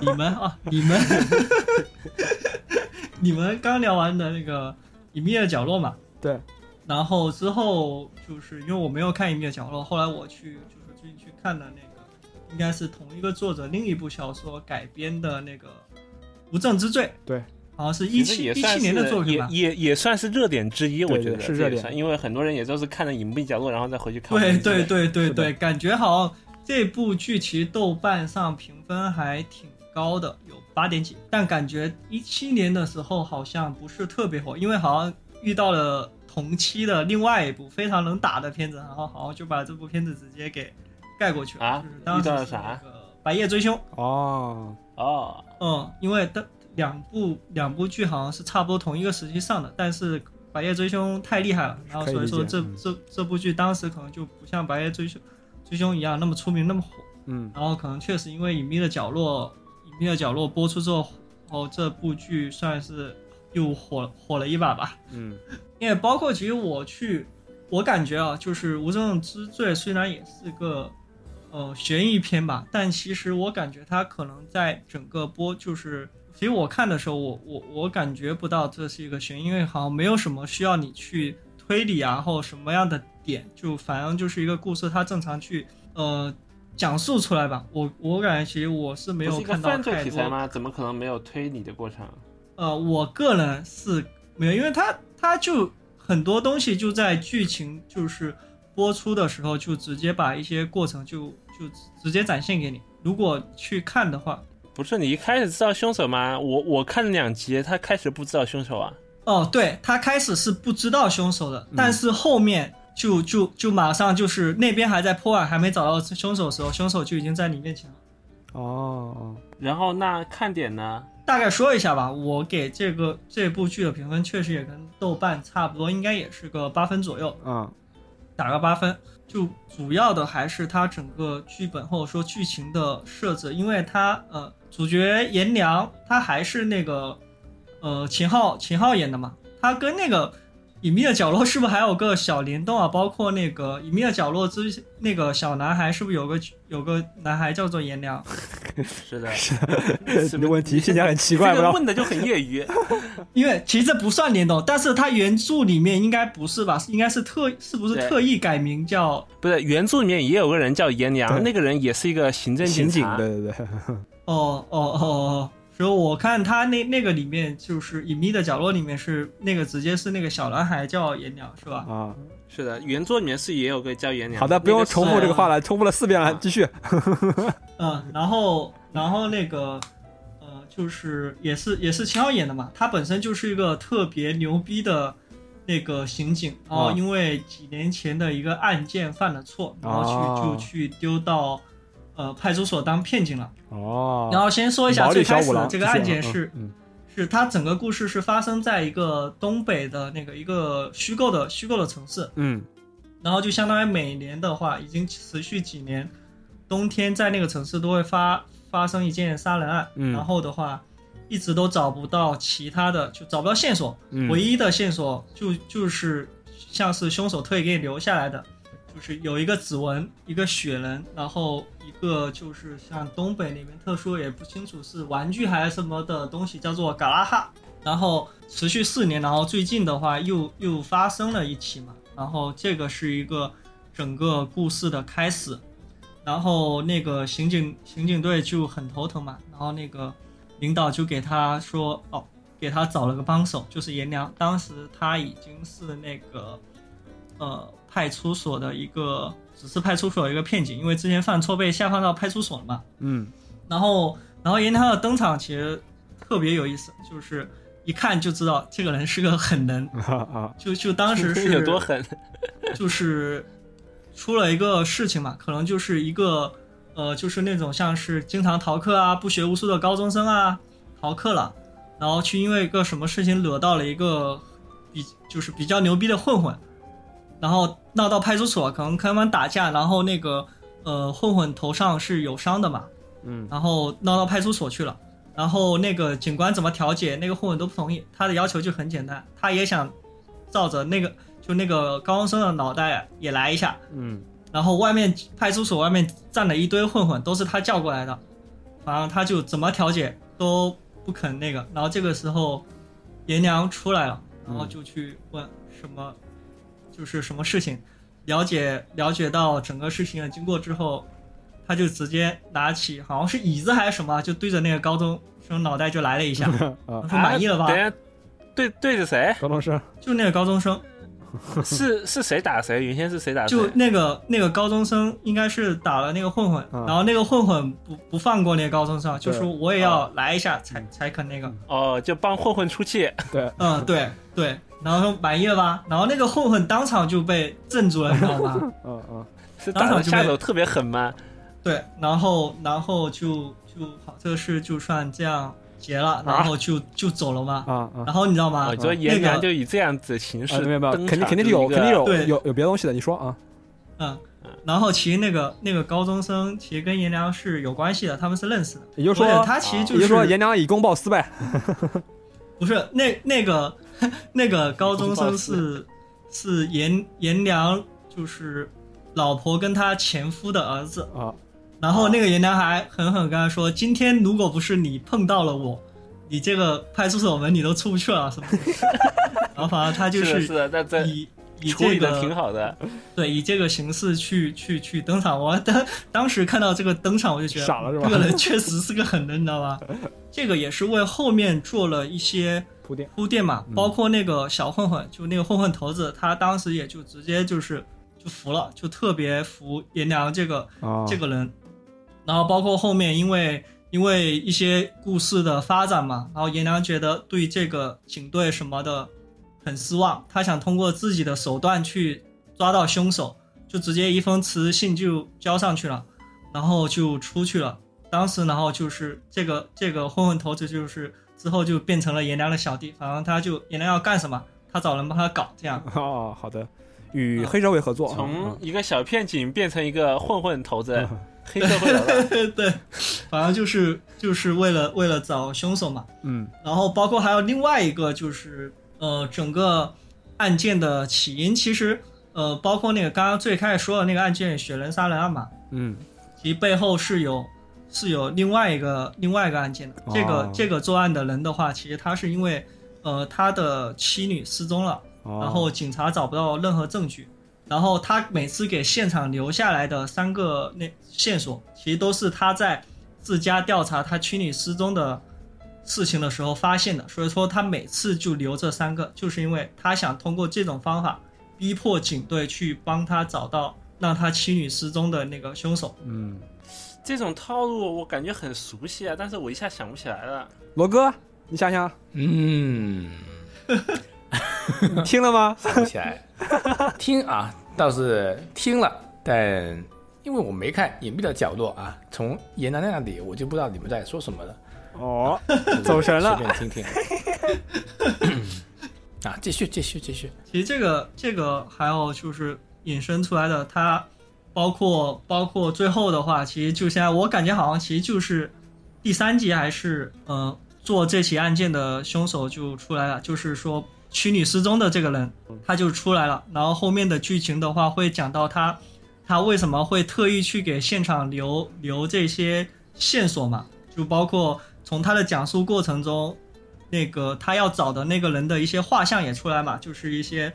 你们 啊，你们，你们刚聊完的那个《隐秘的角落》嘛。对。然后之后就是因为我没有看《隐秘的角落》，后来我去就是最近去看的那个，应该是同一个作者另一部小说改编的那个《无证之罪》。对。好像是一七一七年的作品吧。也也也算是热点之一，我觉得是热点因为很多人也都是看了《隐秘角落》，然后再回去看。对对，对对对，感觉好像这部剧其实豆瓣上评分还挺高的，有八点几。但感觉一七年的时候好像不是特别火，因为好像遇到了同期的另外一部非常能打的片子，然后好像就把这部片子直接给盖过去了。啊就是当时是遇到了啥那个《白夜追凶》。哦，哦，嗯，因为它两部两部剧好像是差不多同一个时期上的，但是《白夜追凶》太厉害了，然后所以说这、这这部剧当时可能就不像《白夜追凶》追凶一样那么出名那么火，嗯，然后可能确实因为《隐秘的角落》《隐秘的角落》播出之后，哦这部剧算是又火火了一把吧。嗯，因为包括其实我去，我感觉啊，就是《无证之罪》虽然也是个呃悬疑片吧，但其实我感觉它可能在整个播就是，其实我看的时候，我我我感觉不到这是一个悬疑，因为好像没有什么需要你去推理啊，或什么样的点，就反正就是一个故事，它正常去呃讲述出来吧。我我感觉其实我是没有看到犯罪太多题材吗？怎么可能没有推理的过程？呃，我个人是没有，因为它它就很多东西就在剧情就是播出的时候就直接把一些过程就就直接展现给你。如果去看的话，不是你一开始知道凶手吗？我我看了两集，他开始不知道凶手啊。哦，对他开始是不知道凶手的，但是后面就就就马上就是那边还在破案，还没找到凶手的时候，凶手就已经在你面前了。哦哦，然后那看点呢？大概说一下吧，我给这个这部剧的评分确实也跟豆瓣差不多，应该也是个八分左右。嗯，打个八分。就主要的还是它整个剧本或者说剧情的设置，因为它呃主角颜良他还是那个呃秦昊秦昊演的嘛，他跟那个隐秘的角落是不是还有个小联动啊？包括那个隐秘的角落之那个小男孩是不是有个有个男孩叫做颜良？是的，是的问题听起来很奇怪，不这个问的就很业余。因为其实这不算联动，但是它原著里面应该不是吧？应该是特是不是特意改名叫不是原著里面也有个人叫颜良，那个人也是一个行政刑警，警察。对对对，哦哦哦哦，所以我看他那那个里面就是隐秘的角落里面是那个直接是那个小男孩叫颜良是吧？啊，是的，原作里面是也有个叫颜良。好的，不用重复这个话了，重复了四遍了，继续。嗯，然后然后那个呃，就是也是也是秦昊演的嘛，他本身就是一个特别牛逼的那个刑警，然后啊因为几年前的一个案件犯了错，然后去、哦就去丢到呃派出所当片警了。哦，然后先说一下最开始的这个案件是。嗯是它整个故事是发生在一个东北的那个一个虚构的虚构的城市，嗯然后就相当于每年的话，已经持续几年，冬天在那个城市都会发发生一件杀人案，嗯然后的话，一直都找不到其他的，就找不到线索，嗯，唯一的线索就就是像是凶手特意给你留下来的，就是有一个指纹，一个雪人，然后一个就是像东北那边特殊也不清楚是玩具还是什么的东西，叫做嘎拉哈。然后持续四年，然后最近的话又又发生了一起嘛，然后这个是一个整个故事的开始，然后那个刑警刑警队就很头疼嘛，然后那个领导就给他说哦，给他找了个帮手，就是颜良。当时他已经是那个呃派出所的一个，只是派出所的一个片警，因为之前犯错被下放到派出所了嘛。嗯然后，然后因为他的登场其实特别有意思，就是一看就知道这个人是个狠人。啊啊就就当时是有多狠？就是出了一个事情嘛，可能就是一个呃，就是那种像是经常逃课啊、不学无术的高中生啊，逃课了，然后去因为一个什么事情惹到了一个比就是比较牛逼的混混，然后闹到派出所，可能跟他们打架，然后那个呃混混头上是有伤的嘛，嗯然后闹到派出所去了。然后那个警官怎么调解，那个混混都不同意。他的要求就很简单，他也想照着那个就那个高中生的脑袋也来一下。嗯然后外面派出所外面站了一堆混混，都是他叫过来的，反正他就怎么调解都不肯那个。然后这个时候颜良出来了，然后就去问什么，就是什么事情，了解了解到整个事情的经过之后，他就直接拿起好像是椅子还是什么，就对着那个高中生脑袋就来了一下，啊他，说满意了吧等？下，对对着谁？高中生就那个高中生，是是谁打谁？原先是谁打谁？就那个那个高中生应该是打了那个混混，嗯然后那个混混不不放过那个高中生，就说我也要来一下才才肯那个，哦，就帮混混出气。对，嗯对对，然后说满意了吧？然后那个混混当场就被镇住了，你知道吗？嗯嗯是当场下手特别狠吗？对，然后然后就就好，这个事就算这样结了，然后就就走了嘛。啊啊然后你知道吗？我觉得那颜良个就以这样子形式啊，没有没有，肯定肯定是有肯定有对有有别的东西的，你说啊，嗯，然后其实那个那个高中生其实跟颜良是有关系的，他们是认识的。也就是说，他其实就也就是是说颜良以公报私呗，不是那那个 那个高中生是是颜颜良，就是老婆跟他前夫的儿子。啊然后那个颜良还狠狠跟他说：“今天如果不是你碰到了我，你这个派出所门你都出不去了什么的。”然后反而他就是以以这个挺好的。对，以这个形式去去去登场。我当当时看到这个登场，我就觉得傻了是吧这个人确实是个狠人，你知道吧？这个也是为后面做了一些铺垫，铺垫嘛，嗯包括那个小混混，就那个混混头子，他当时也就直接就是就服了，就特别服颜良这个啊，这个人。然后包括后面因为因为一些故事的发展嘛，然后颜良觉得对这个警队什么的很失望，他想通过自己的手段去抓到凶手，就直接一封辞职信就交上去了，然后就出去了。当时然后就是这个这个混混头子就是之后就变成了颜良的小弟，反正他就颜良要干什么，他找人帮他搞这样。哦，好的，与黑社会合作，啊从一个小片警变成一个混混头子，黑社会了。对，反正就是就是为了为了找凶手嘛。嗯然后包括还有另外一个就是呃整个案件的起因，其实呃包括那个刚刚最开始说的那个案件雪人杀人案嘛，嗯，其背后是有是有另外一个另外一个案件的。这个、哦这个作案的人的话，其实他是因为呃他的妻女失踪了，哦。然后警察找不到任何证据，然后他每次给现场留下来的三个那线索，其实都是他在自家调查他妻女失踪的事情的时候发现的，所以说他每次就留这三个，就是因为他想通过这种方法逼迫警队去帮他找到让他妻女失踪的那个凶手。嗯，这种套路我感觉很熟悉啊，但是我一下想不起来了。罗哥，你想想，嗯，你听了吗？想不起来，听啊倒是听了，但因为我没看隐蔽的角落啊，从严南那里我就不知道你们在说什么了，哦，走神了随便听听。啊，继续继续继续，其实这个这个还有就是引申出来的，它包括包括最后的话，其实就现在我感觉好像其实就是第三集还是呃做这起案件的凶手就出来了，就是说妻女失踪的这个人他就出来了，然后后面的剧情的话会讲到他他为什么会特意去给现场留留这些线索嘛，就包括从他的讲述过程中。那个他要找的那个人的一些画像也出来嘛，就是一些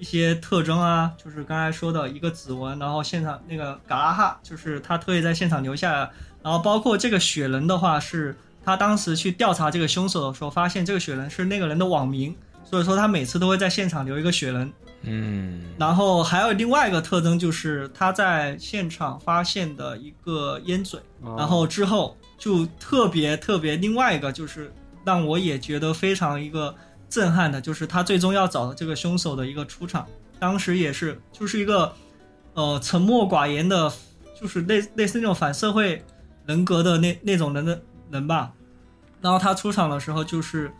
一些特征啊，就是刚才说的一个指纹，然后现场那个嘎拉哈，就是他特意在现场留下来，然后包括这个雪人的话，是他当时去调查这个凶手的时候，发现这个雪人是那个人的网名，所以说他每次都会在现场留一个雪人。嗯，然后还有另外一个特征就是他在现场发现的一个烟嘴，哦然后之后就特别特别另外一个就是让我也觉得非常一个震撼的，就是他最终要找的这个凶手的一个出场，当时也是就是一个呃沉默寡言的，就是类类似那种反社会人格的那那种人的人吧。然后他出场的时候就是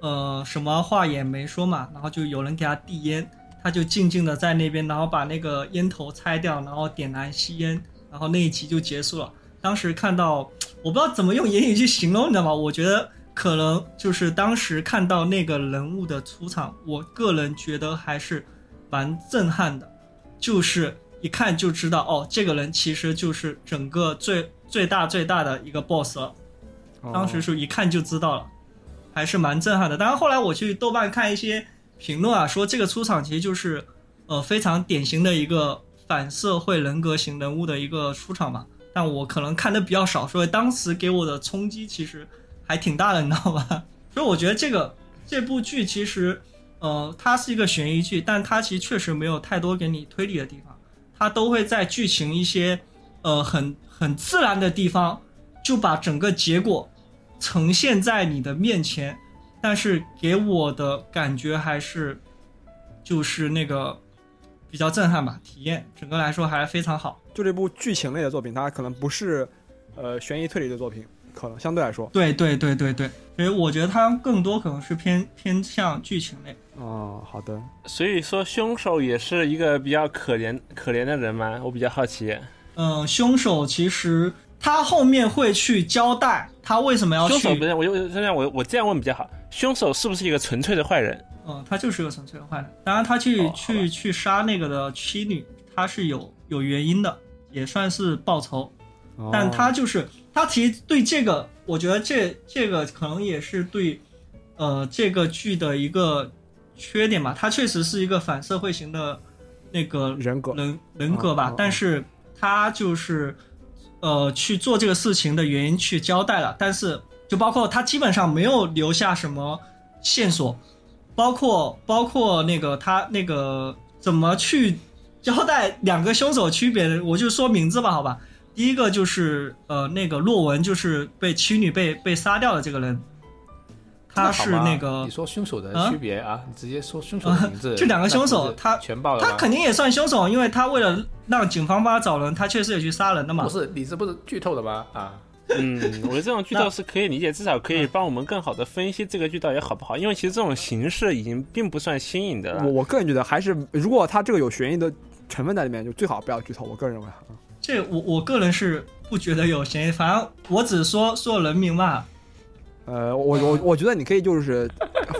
呃什么话也没说嘛，然后就有人给他递烟，他就静静的在那边，然后把那个烟头拆掉，然后点燃吸烟，然后那一集就结束了。当时看到，我不知道怎么用言语去形容，你知道吗？我觉得可能就是当时看到那个人物的出场，我个人觉得还是蛮震撼的，就是一看就知道，哦，这个人其实就是整个最最大最大的一个 boss 了。哦当时是一看就知道了，还是蛮震撼的。当然后来我去豆瓣看一些评论啊，说这个出场其实就是呃非常典型的一个反社会人格型人物的一个出场嘛。但我可能看的比较少，所以当时给我的冲击其实还挺大的，你知道吧？所以我觉得这个这部剧其实呃它是一个悬疑剧，但它其实确实没有太多给你推理的地方，它都会在剧情一些呃很很自然的地方。就把整个结果呈现在你的面前，但是给我的感觉还是就是那个比较震撼吧，体验整个来说还非常好。就这部剧情类的作品，它可能不是呃悬疑推理的作品，可能相对来说。对对对对对，所以我觉得它更多可能是偏偏向剧情类。哦，好的。所以说凶手也是一个比较可怜可怜的人吗？我比较好奇。嗯、凶手其实他后面会去交代他为什么要去。凶手不是我就这样我我这样问比较好，凶手是不是一个纯粹的坏人？嗯，他就是个纯粹的坏人。当然，他去、哦去去杀那个的妻女，他是有有原因的，也算是报仇。哦但他就是他其实对这个，我觉得这这个可能也是对呃这个剧的一个缺点吧。他确实是一个反社会型的那个人格人人格吧，但是他就是呃去做这个事情的原因去交代了，但是就包括他基本上没有留下什么线索，包括包括那个他那个怎么去交代两个凶手区别，我就说名字吧，好吧。第一个就是呃那个洛文，就是被妻女被被杀掉的这个人，他是那个你说凶手的啊区别啊，你直接说凶手的名字。这两个凶手他全爆了他肯定也算凶手，因为他为了让警方帮他找人，他确实也去杀人的嘛不。是你这不是剧透的吗？啊，嗯，我觉得这种剧透是可以理解，至少可以帮我们更好的分析这个剧到底好不好。因为其实这种形式已经并不算新颖的了我。我个人觉得还是，如果他这个有悬疑的成分在里面，就最好不要剧透。我个人认为啊，这我我个人是不觉得有嫌疑，反正我只说说人名嘛。呃，我我我觉得你可以就是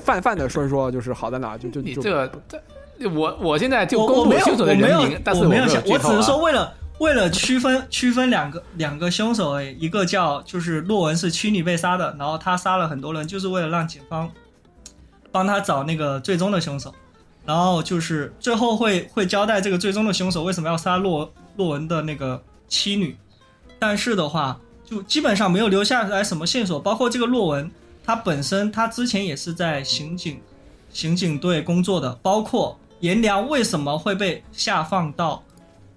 泛泛的说一说，就是好在哪，就就就你这个这我我现在就我我没有公布凶手的我没有人名，但是我没有想，我只是说啊为了为了区分区分两个两个凶手而已，一个叫就是洛文是虚拟被杀的，然后他杀了很多人，就是为了让警方帮他找那个最终的凶手，然后就是最后会会交代这个最终的凶手为什么要杀洛洛文的那个妻女，但是的话就基本上没有留下来什么线索，包括这个洛文他本身他之前也是在刑警刑警队工作的，包括颜良为什么会被下放到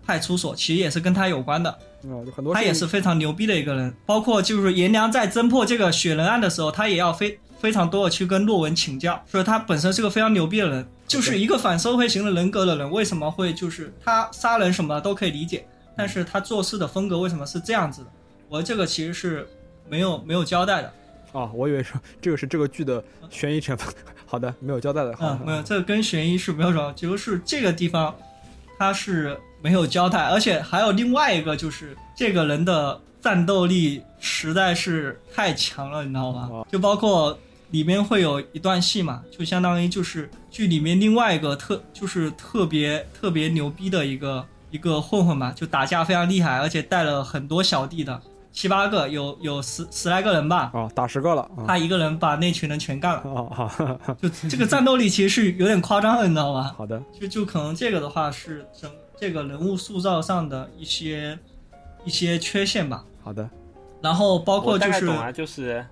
派出所，其实也是跟他有关的。啊，就很多他也是非常牛逼的一个人，包括就是颜良在侦破这个雪人案的时候，他也要非非常多的去跟洛文请教，所以他本身是个非常牛逼的人，就是一个反社会型的人格的人，为什么会就是他杀人什么都可以理解，但是他做事的风格为什么是这样子的？我这个其实是没有没有交代的，哦，我以为说这个是这个剧的悬疑成分。好的，没有交代的，好嗯，没有，这个跟悬疑是没有什么，就是这个地方他是没有交代，而且还有另外一个就是这个人的战斗力实在是太强了，你知道吗哦？就包括里面会有一段戏嘛，就相当于就是剧里面另外一个特就是特别特别牛逼的一个一个混混嘛，就打架非常厉害，而且带了很多小弟的。七八个，有有十十来个人吧，哦，打十个了啊。他一个人把那群人全干了，哦好，就这个战斗力其实是有点夸张的，你知道吗？好的，就就可能这个的话是整这个人物塑造上的一些一些缺陷吧。好的，然后包括我大就是概懂啊，就是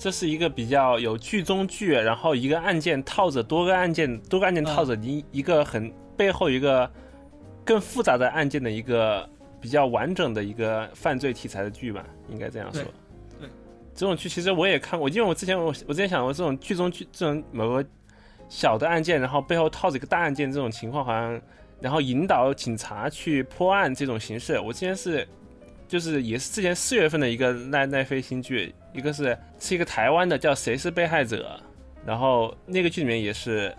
这是一个比较有剧中剧，然后一个案件套着多个案件，多个案件套着一、一个很背后一个更复杂的案件的一个比较完整的一个犯罪题材的剧吧，应该这样说。对对这种剧其实我也看过，因为我之前我我之前想过这种剧中剧这种某个小的案件，然后背后套着一个大案件这种情况，好像然后引导警察去破案这种形式，我之前是就是也是之前四月份的一个奈奈飞新剧，一个是是一个台湾的叫《谁是被害者》，然后那个剧里面也是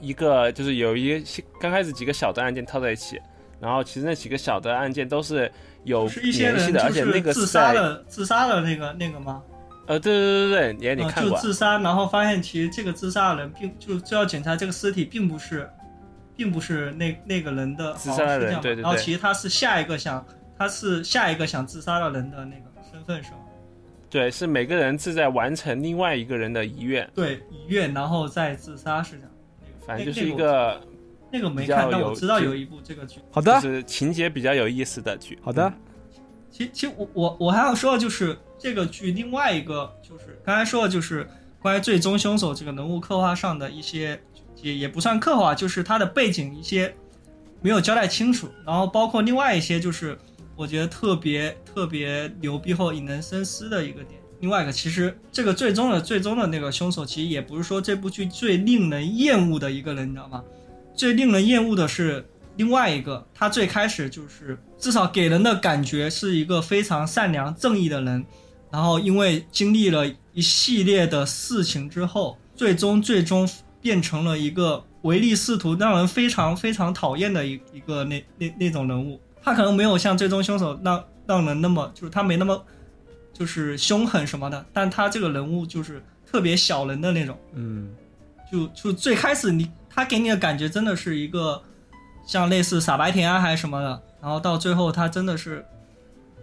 一个就是有一些刚开始几个小的案件套在一起，然后其实那几个小的案件都是有是一些联系的，而且那个自杀的自杀的那个那个吗？呃对对对对，你也你看过就，自杀，然后发现其实这个自杀的人并就就要检查这个尸体并不是，并不是那那个人的自杀的然后其实他是下一个想他是下一个想自杀的人的那个身份是吗？对，是每个人是在完成另外一个人的遗愿，对，遗愿然后再自杀是这样。反正就是一个个那个没看，但我知道有一部这个剧。好的，就是情节比较有意思的剧。好的，其其实我我我还要说的就是这个剧另外一个就是刚才说的就是关于最终凶手这个人物刻画上的一些也也不算刻画，就是他的背景一些没有交代清楚，然后包括另外一些就是我觉得特别特别牛逼或引人深思的一个点。另外一个，其实这个最终的最终的那个凶手，其实也不是说这部剧最令人厌恶的一个人，你知道吗？最令人厌恶的是另外一个，他最开始就是至少给人的感觉是一个非常善良正义的人，然后因为经历了一系列的事情之后，最终最终变成了一个唯利是图、让人非常非常讨厌的一一个那那那种人物。他可能没有像最终凶手那让人那么就是他没那么就是凶狠什么的，但他这个人物就是特别小人的那种。嗯，就就最开始你他给你的感觉真的是一个像类似傻白甜啊还是什么的，然后到最后他真的是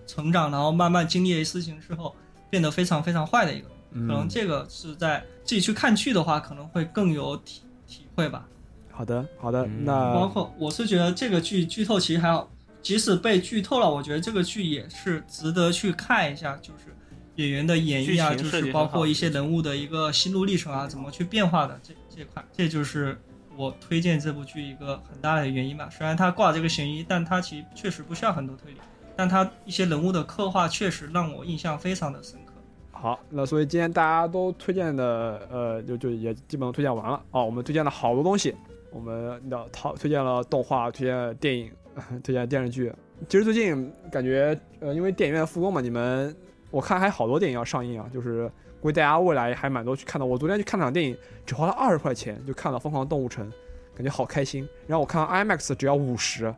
成长，然后慢慢经历了事情之后，变得非常非常坏的一个可能这个是在自己去看剧的话，可能会更有体体会吧。好的，好的，那包括我是觉得这个剧剧透其实还好，即使被剧透了，我觉得这个剧也是值得去看一下，就是演员的演绎啊，就是包括一些人物的一个心路历程啊，怎么去变化的这这块，这就是我推荐这部剧一个很大的原因吧。虽然它挂这个悬疑，但它其实确实不需要很多推理，但它一些人物的刻画确实让我印象非常的深刻。好，那所以今天大家都推荐的，呃，就就也基本上推荐完了哦。我们推荐了好多东西，我们的套推荐了动画，推荐了电影，推荐电视剧。其实最近感觉，呃，因为电影院复工嘛，你们我看还好多电影要上映啊，就是估计大家未来还蛮多去看的。我昨天去看了场电影，只花了二十块钱就看了《疯狂动物城》，感觉好开心。然后我看到 IMAX 只要五十，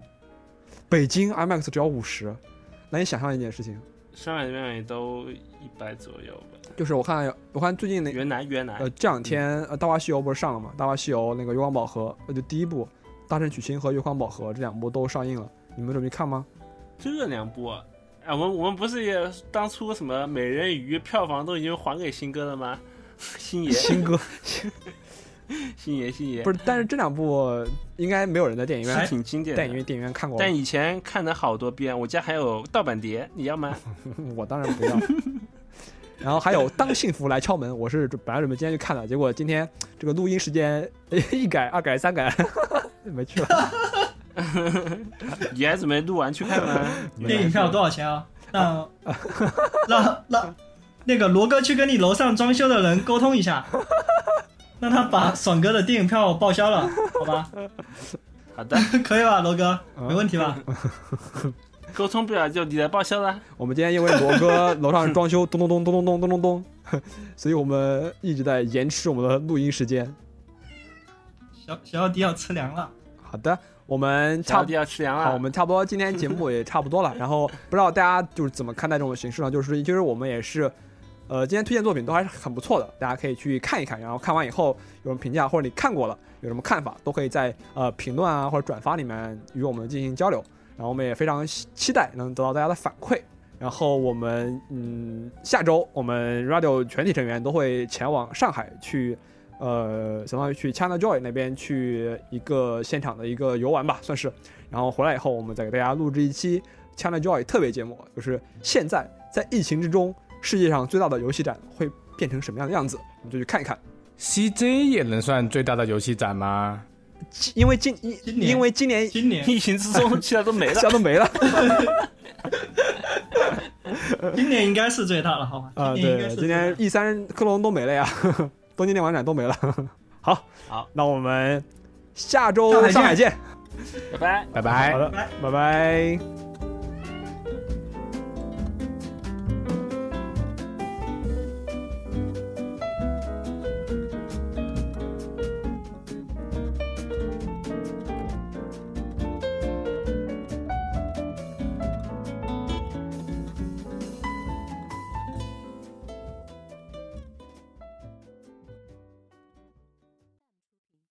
北京 IMAX 只要五十，难以想象一件事情。上海那边也都一百左右吧。就是我看我看最近那原来原来呃这两天呃《大话西游》不是上了吗？《大话西游》那个《月光宝盒》呃就第一部《大圣娶亲》和《月光宝盒》这两部都上映了，你们准备看吗？这两部啊，哎我们我们不是也当初什么美人鱼票房都已经还给新哥了吗？星爷新哥 星爷星爷不是，但是这两部应该没有人在电影是院挺经典的。电影院电影院看过，但以前看了好多遍，我家还有盗版碟，你要吗？我当然不要。然后还有《当幸福来敲门》，我是本来准备今天去看的，结果今天这个录音时间 一改二改三改，没去了。你还准备录完去看吗？电影票多少钱啊？让让让那个罗哥去跟你楼上装修的人沟通一下，让他把爽哥的电影票报销了，好吧？好的，可以吧，罗哥？没问题吧？沟通不了就你来报销了。我们今天因为罗哥楼上装修，咚咚咚咚咚咚咚咚咚，所以我们一直在延迟我们的录音时间。小小奥迪要吃粮了，好的，我们差不小弟要吃粮好，了。我们差不多今天节目也差不多了。然后不知道大家就是怎么看待这种形式呢？就是其实我们也是，呃，今天推荐作品都还是很不错的，大家可以去看一看。然后看完以后有什么评价，或者你看过了有什么看法，都可以在呃评论啊或者转发里面与我们进行交流。然后我们也非常期待能得到大家的反馈。然后我们嗯，下周我们 Radio 全体成员都会前往上海去，呃，相当于去 China Joy 那边去一个现场的一个游玩吧，算是。然后回来以后，我们再给大家录制一期 China Joy 特别节目，就是现在在疫情之中，世界上最大的游戏展会变成什么样的样子，我们就去看一看。CJ 也能算最大的游戏展吗？因为今因今年因为今年今年疫情之中，其他都没了。其他都没了 今年应该是最大了，好吧？啊！对，今年 E 三克隆都没了呀，东京电玩展都没了。好，好，那我们下周上海见。拜拜。拜拜好。的，拜拜拜。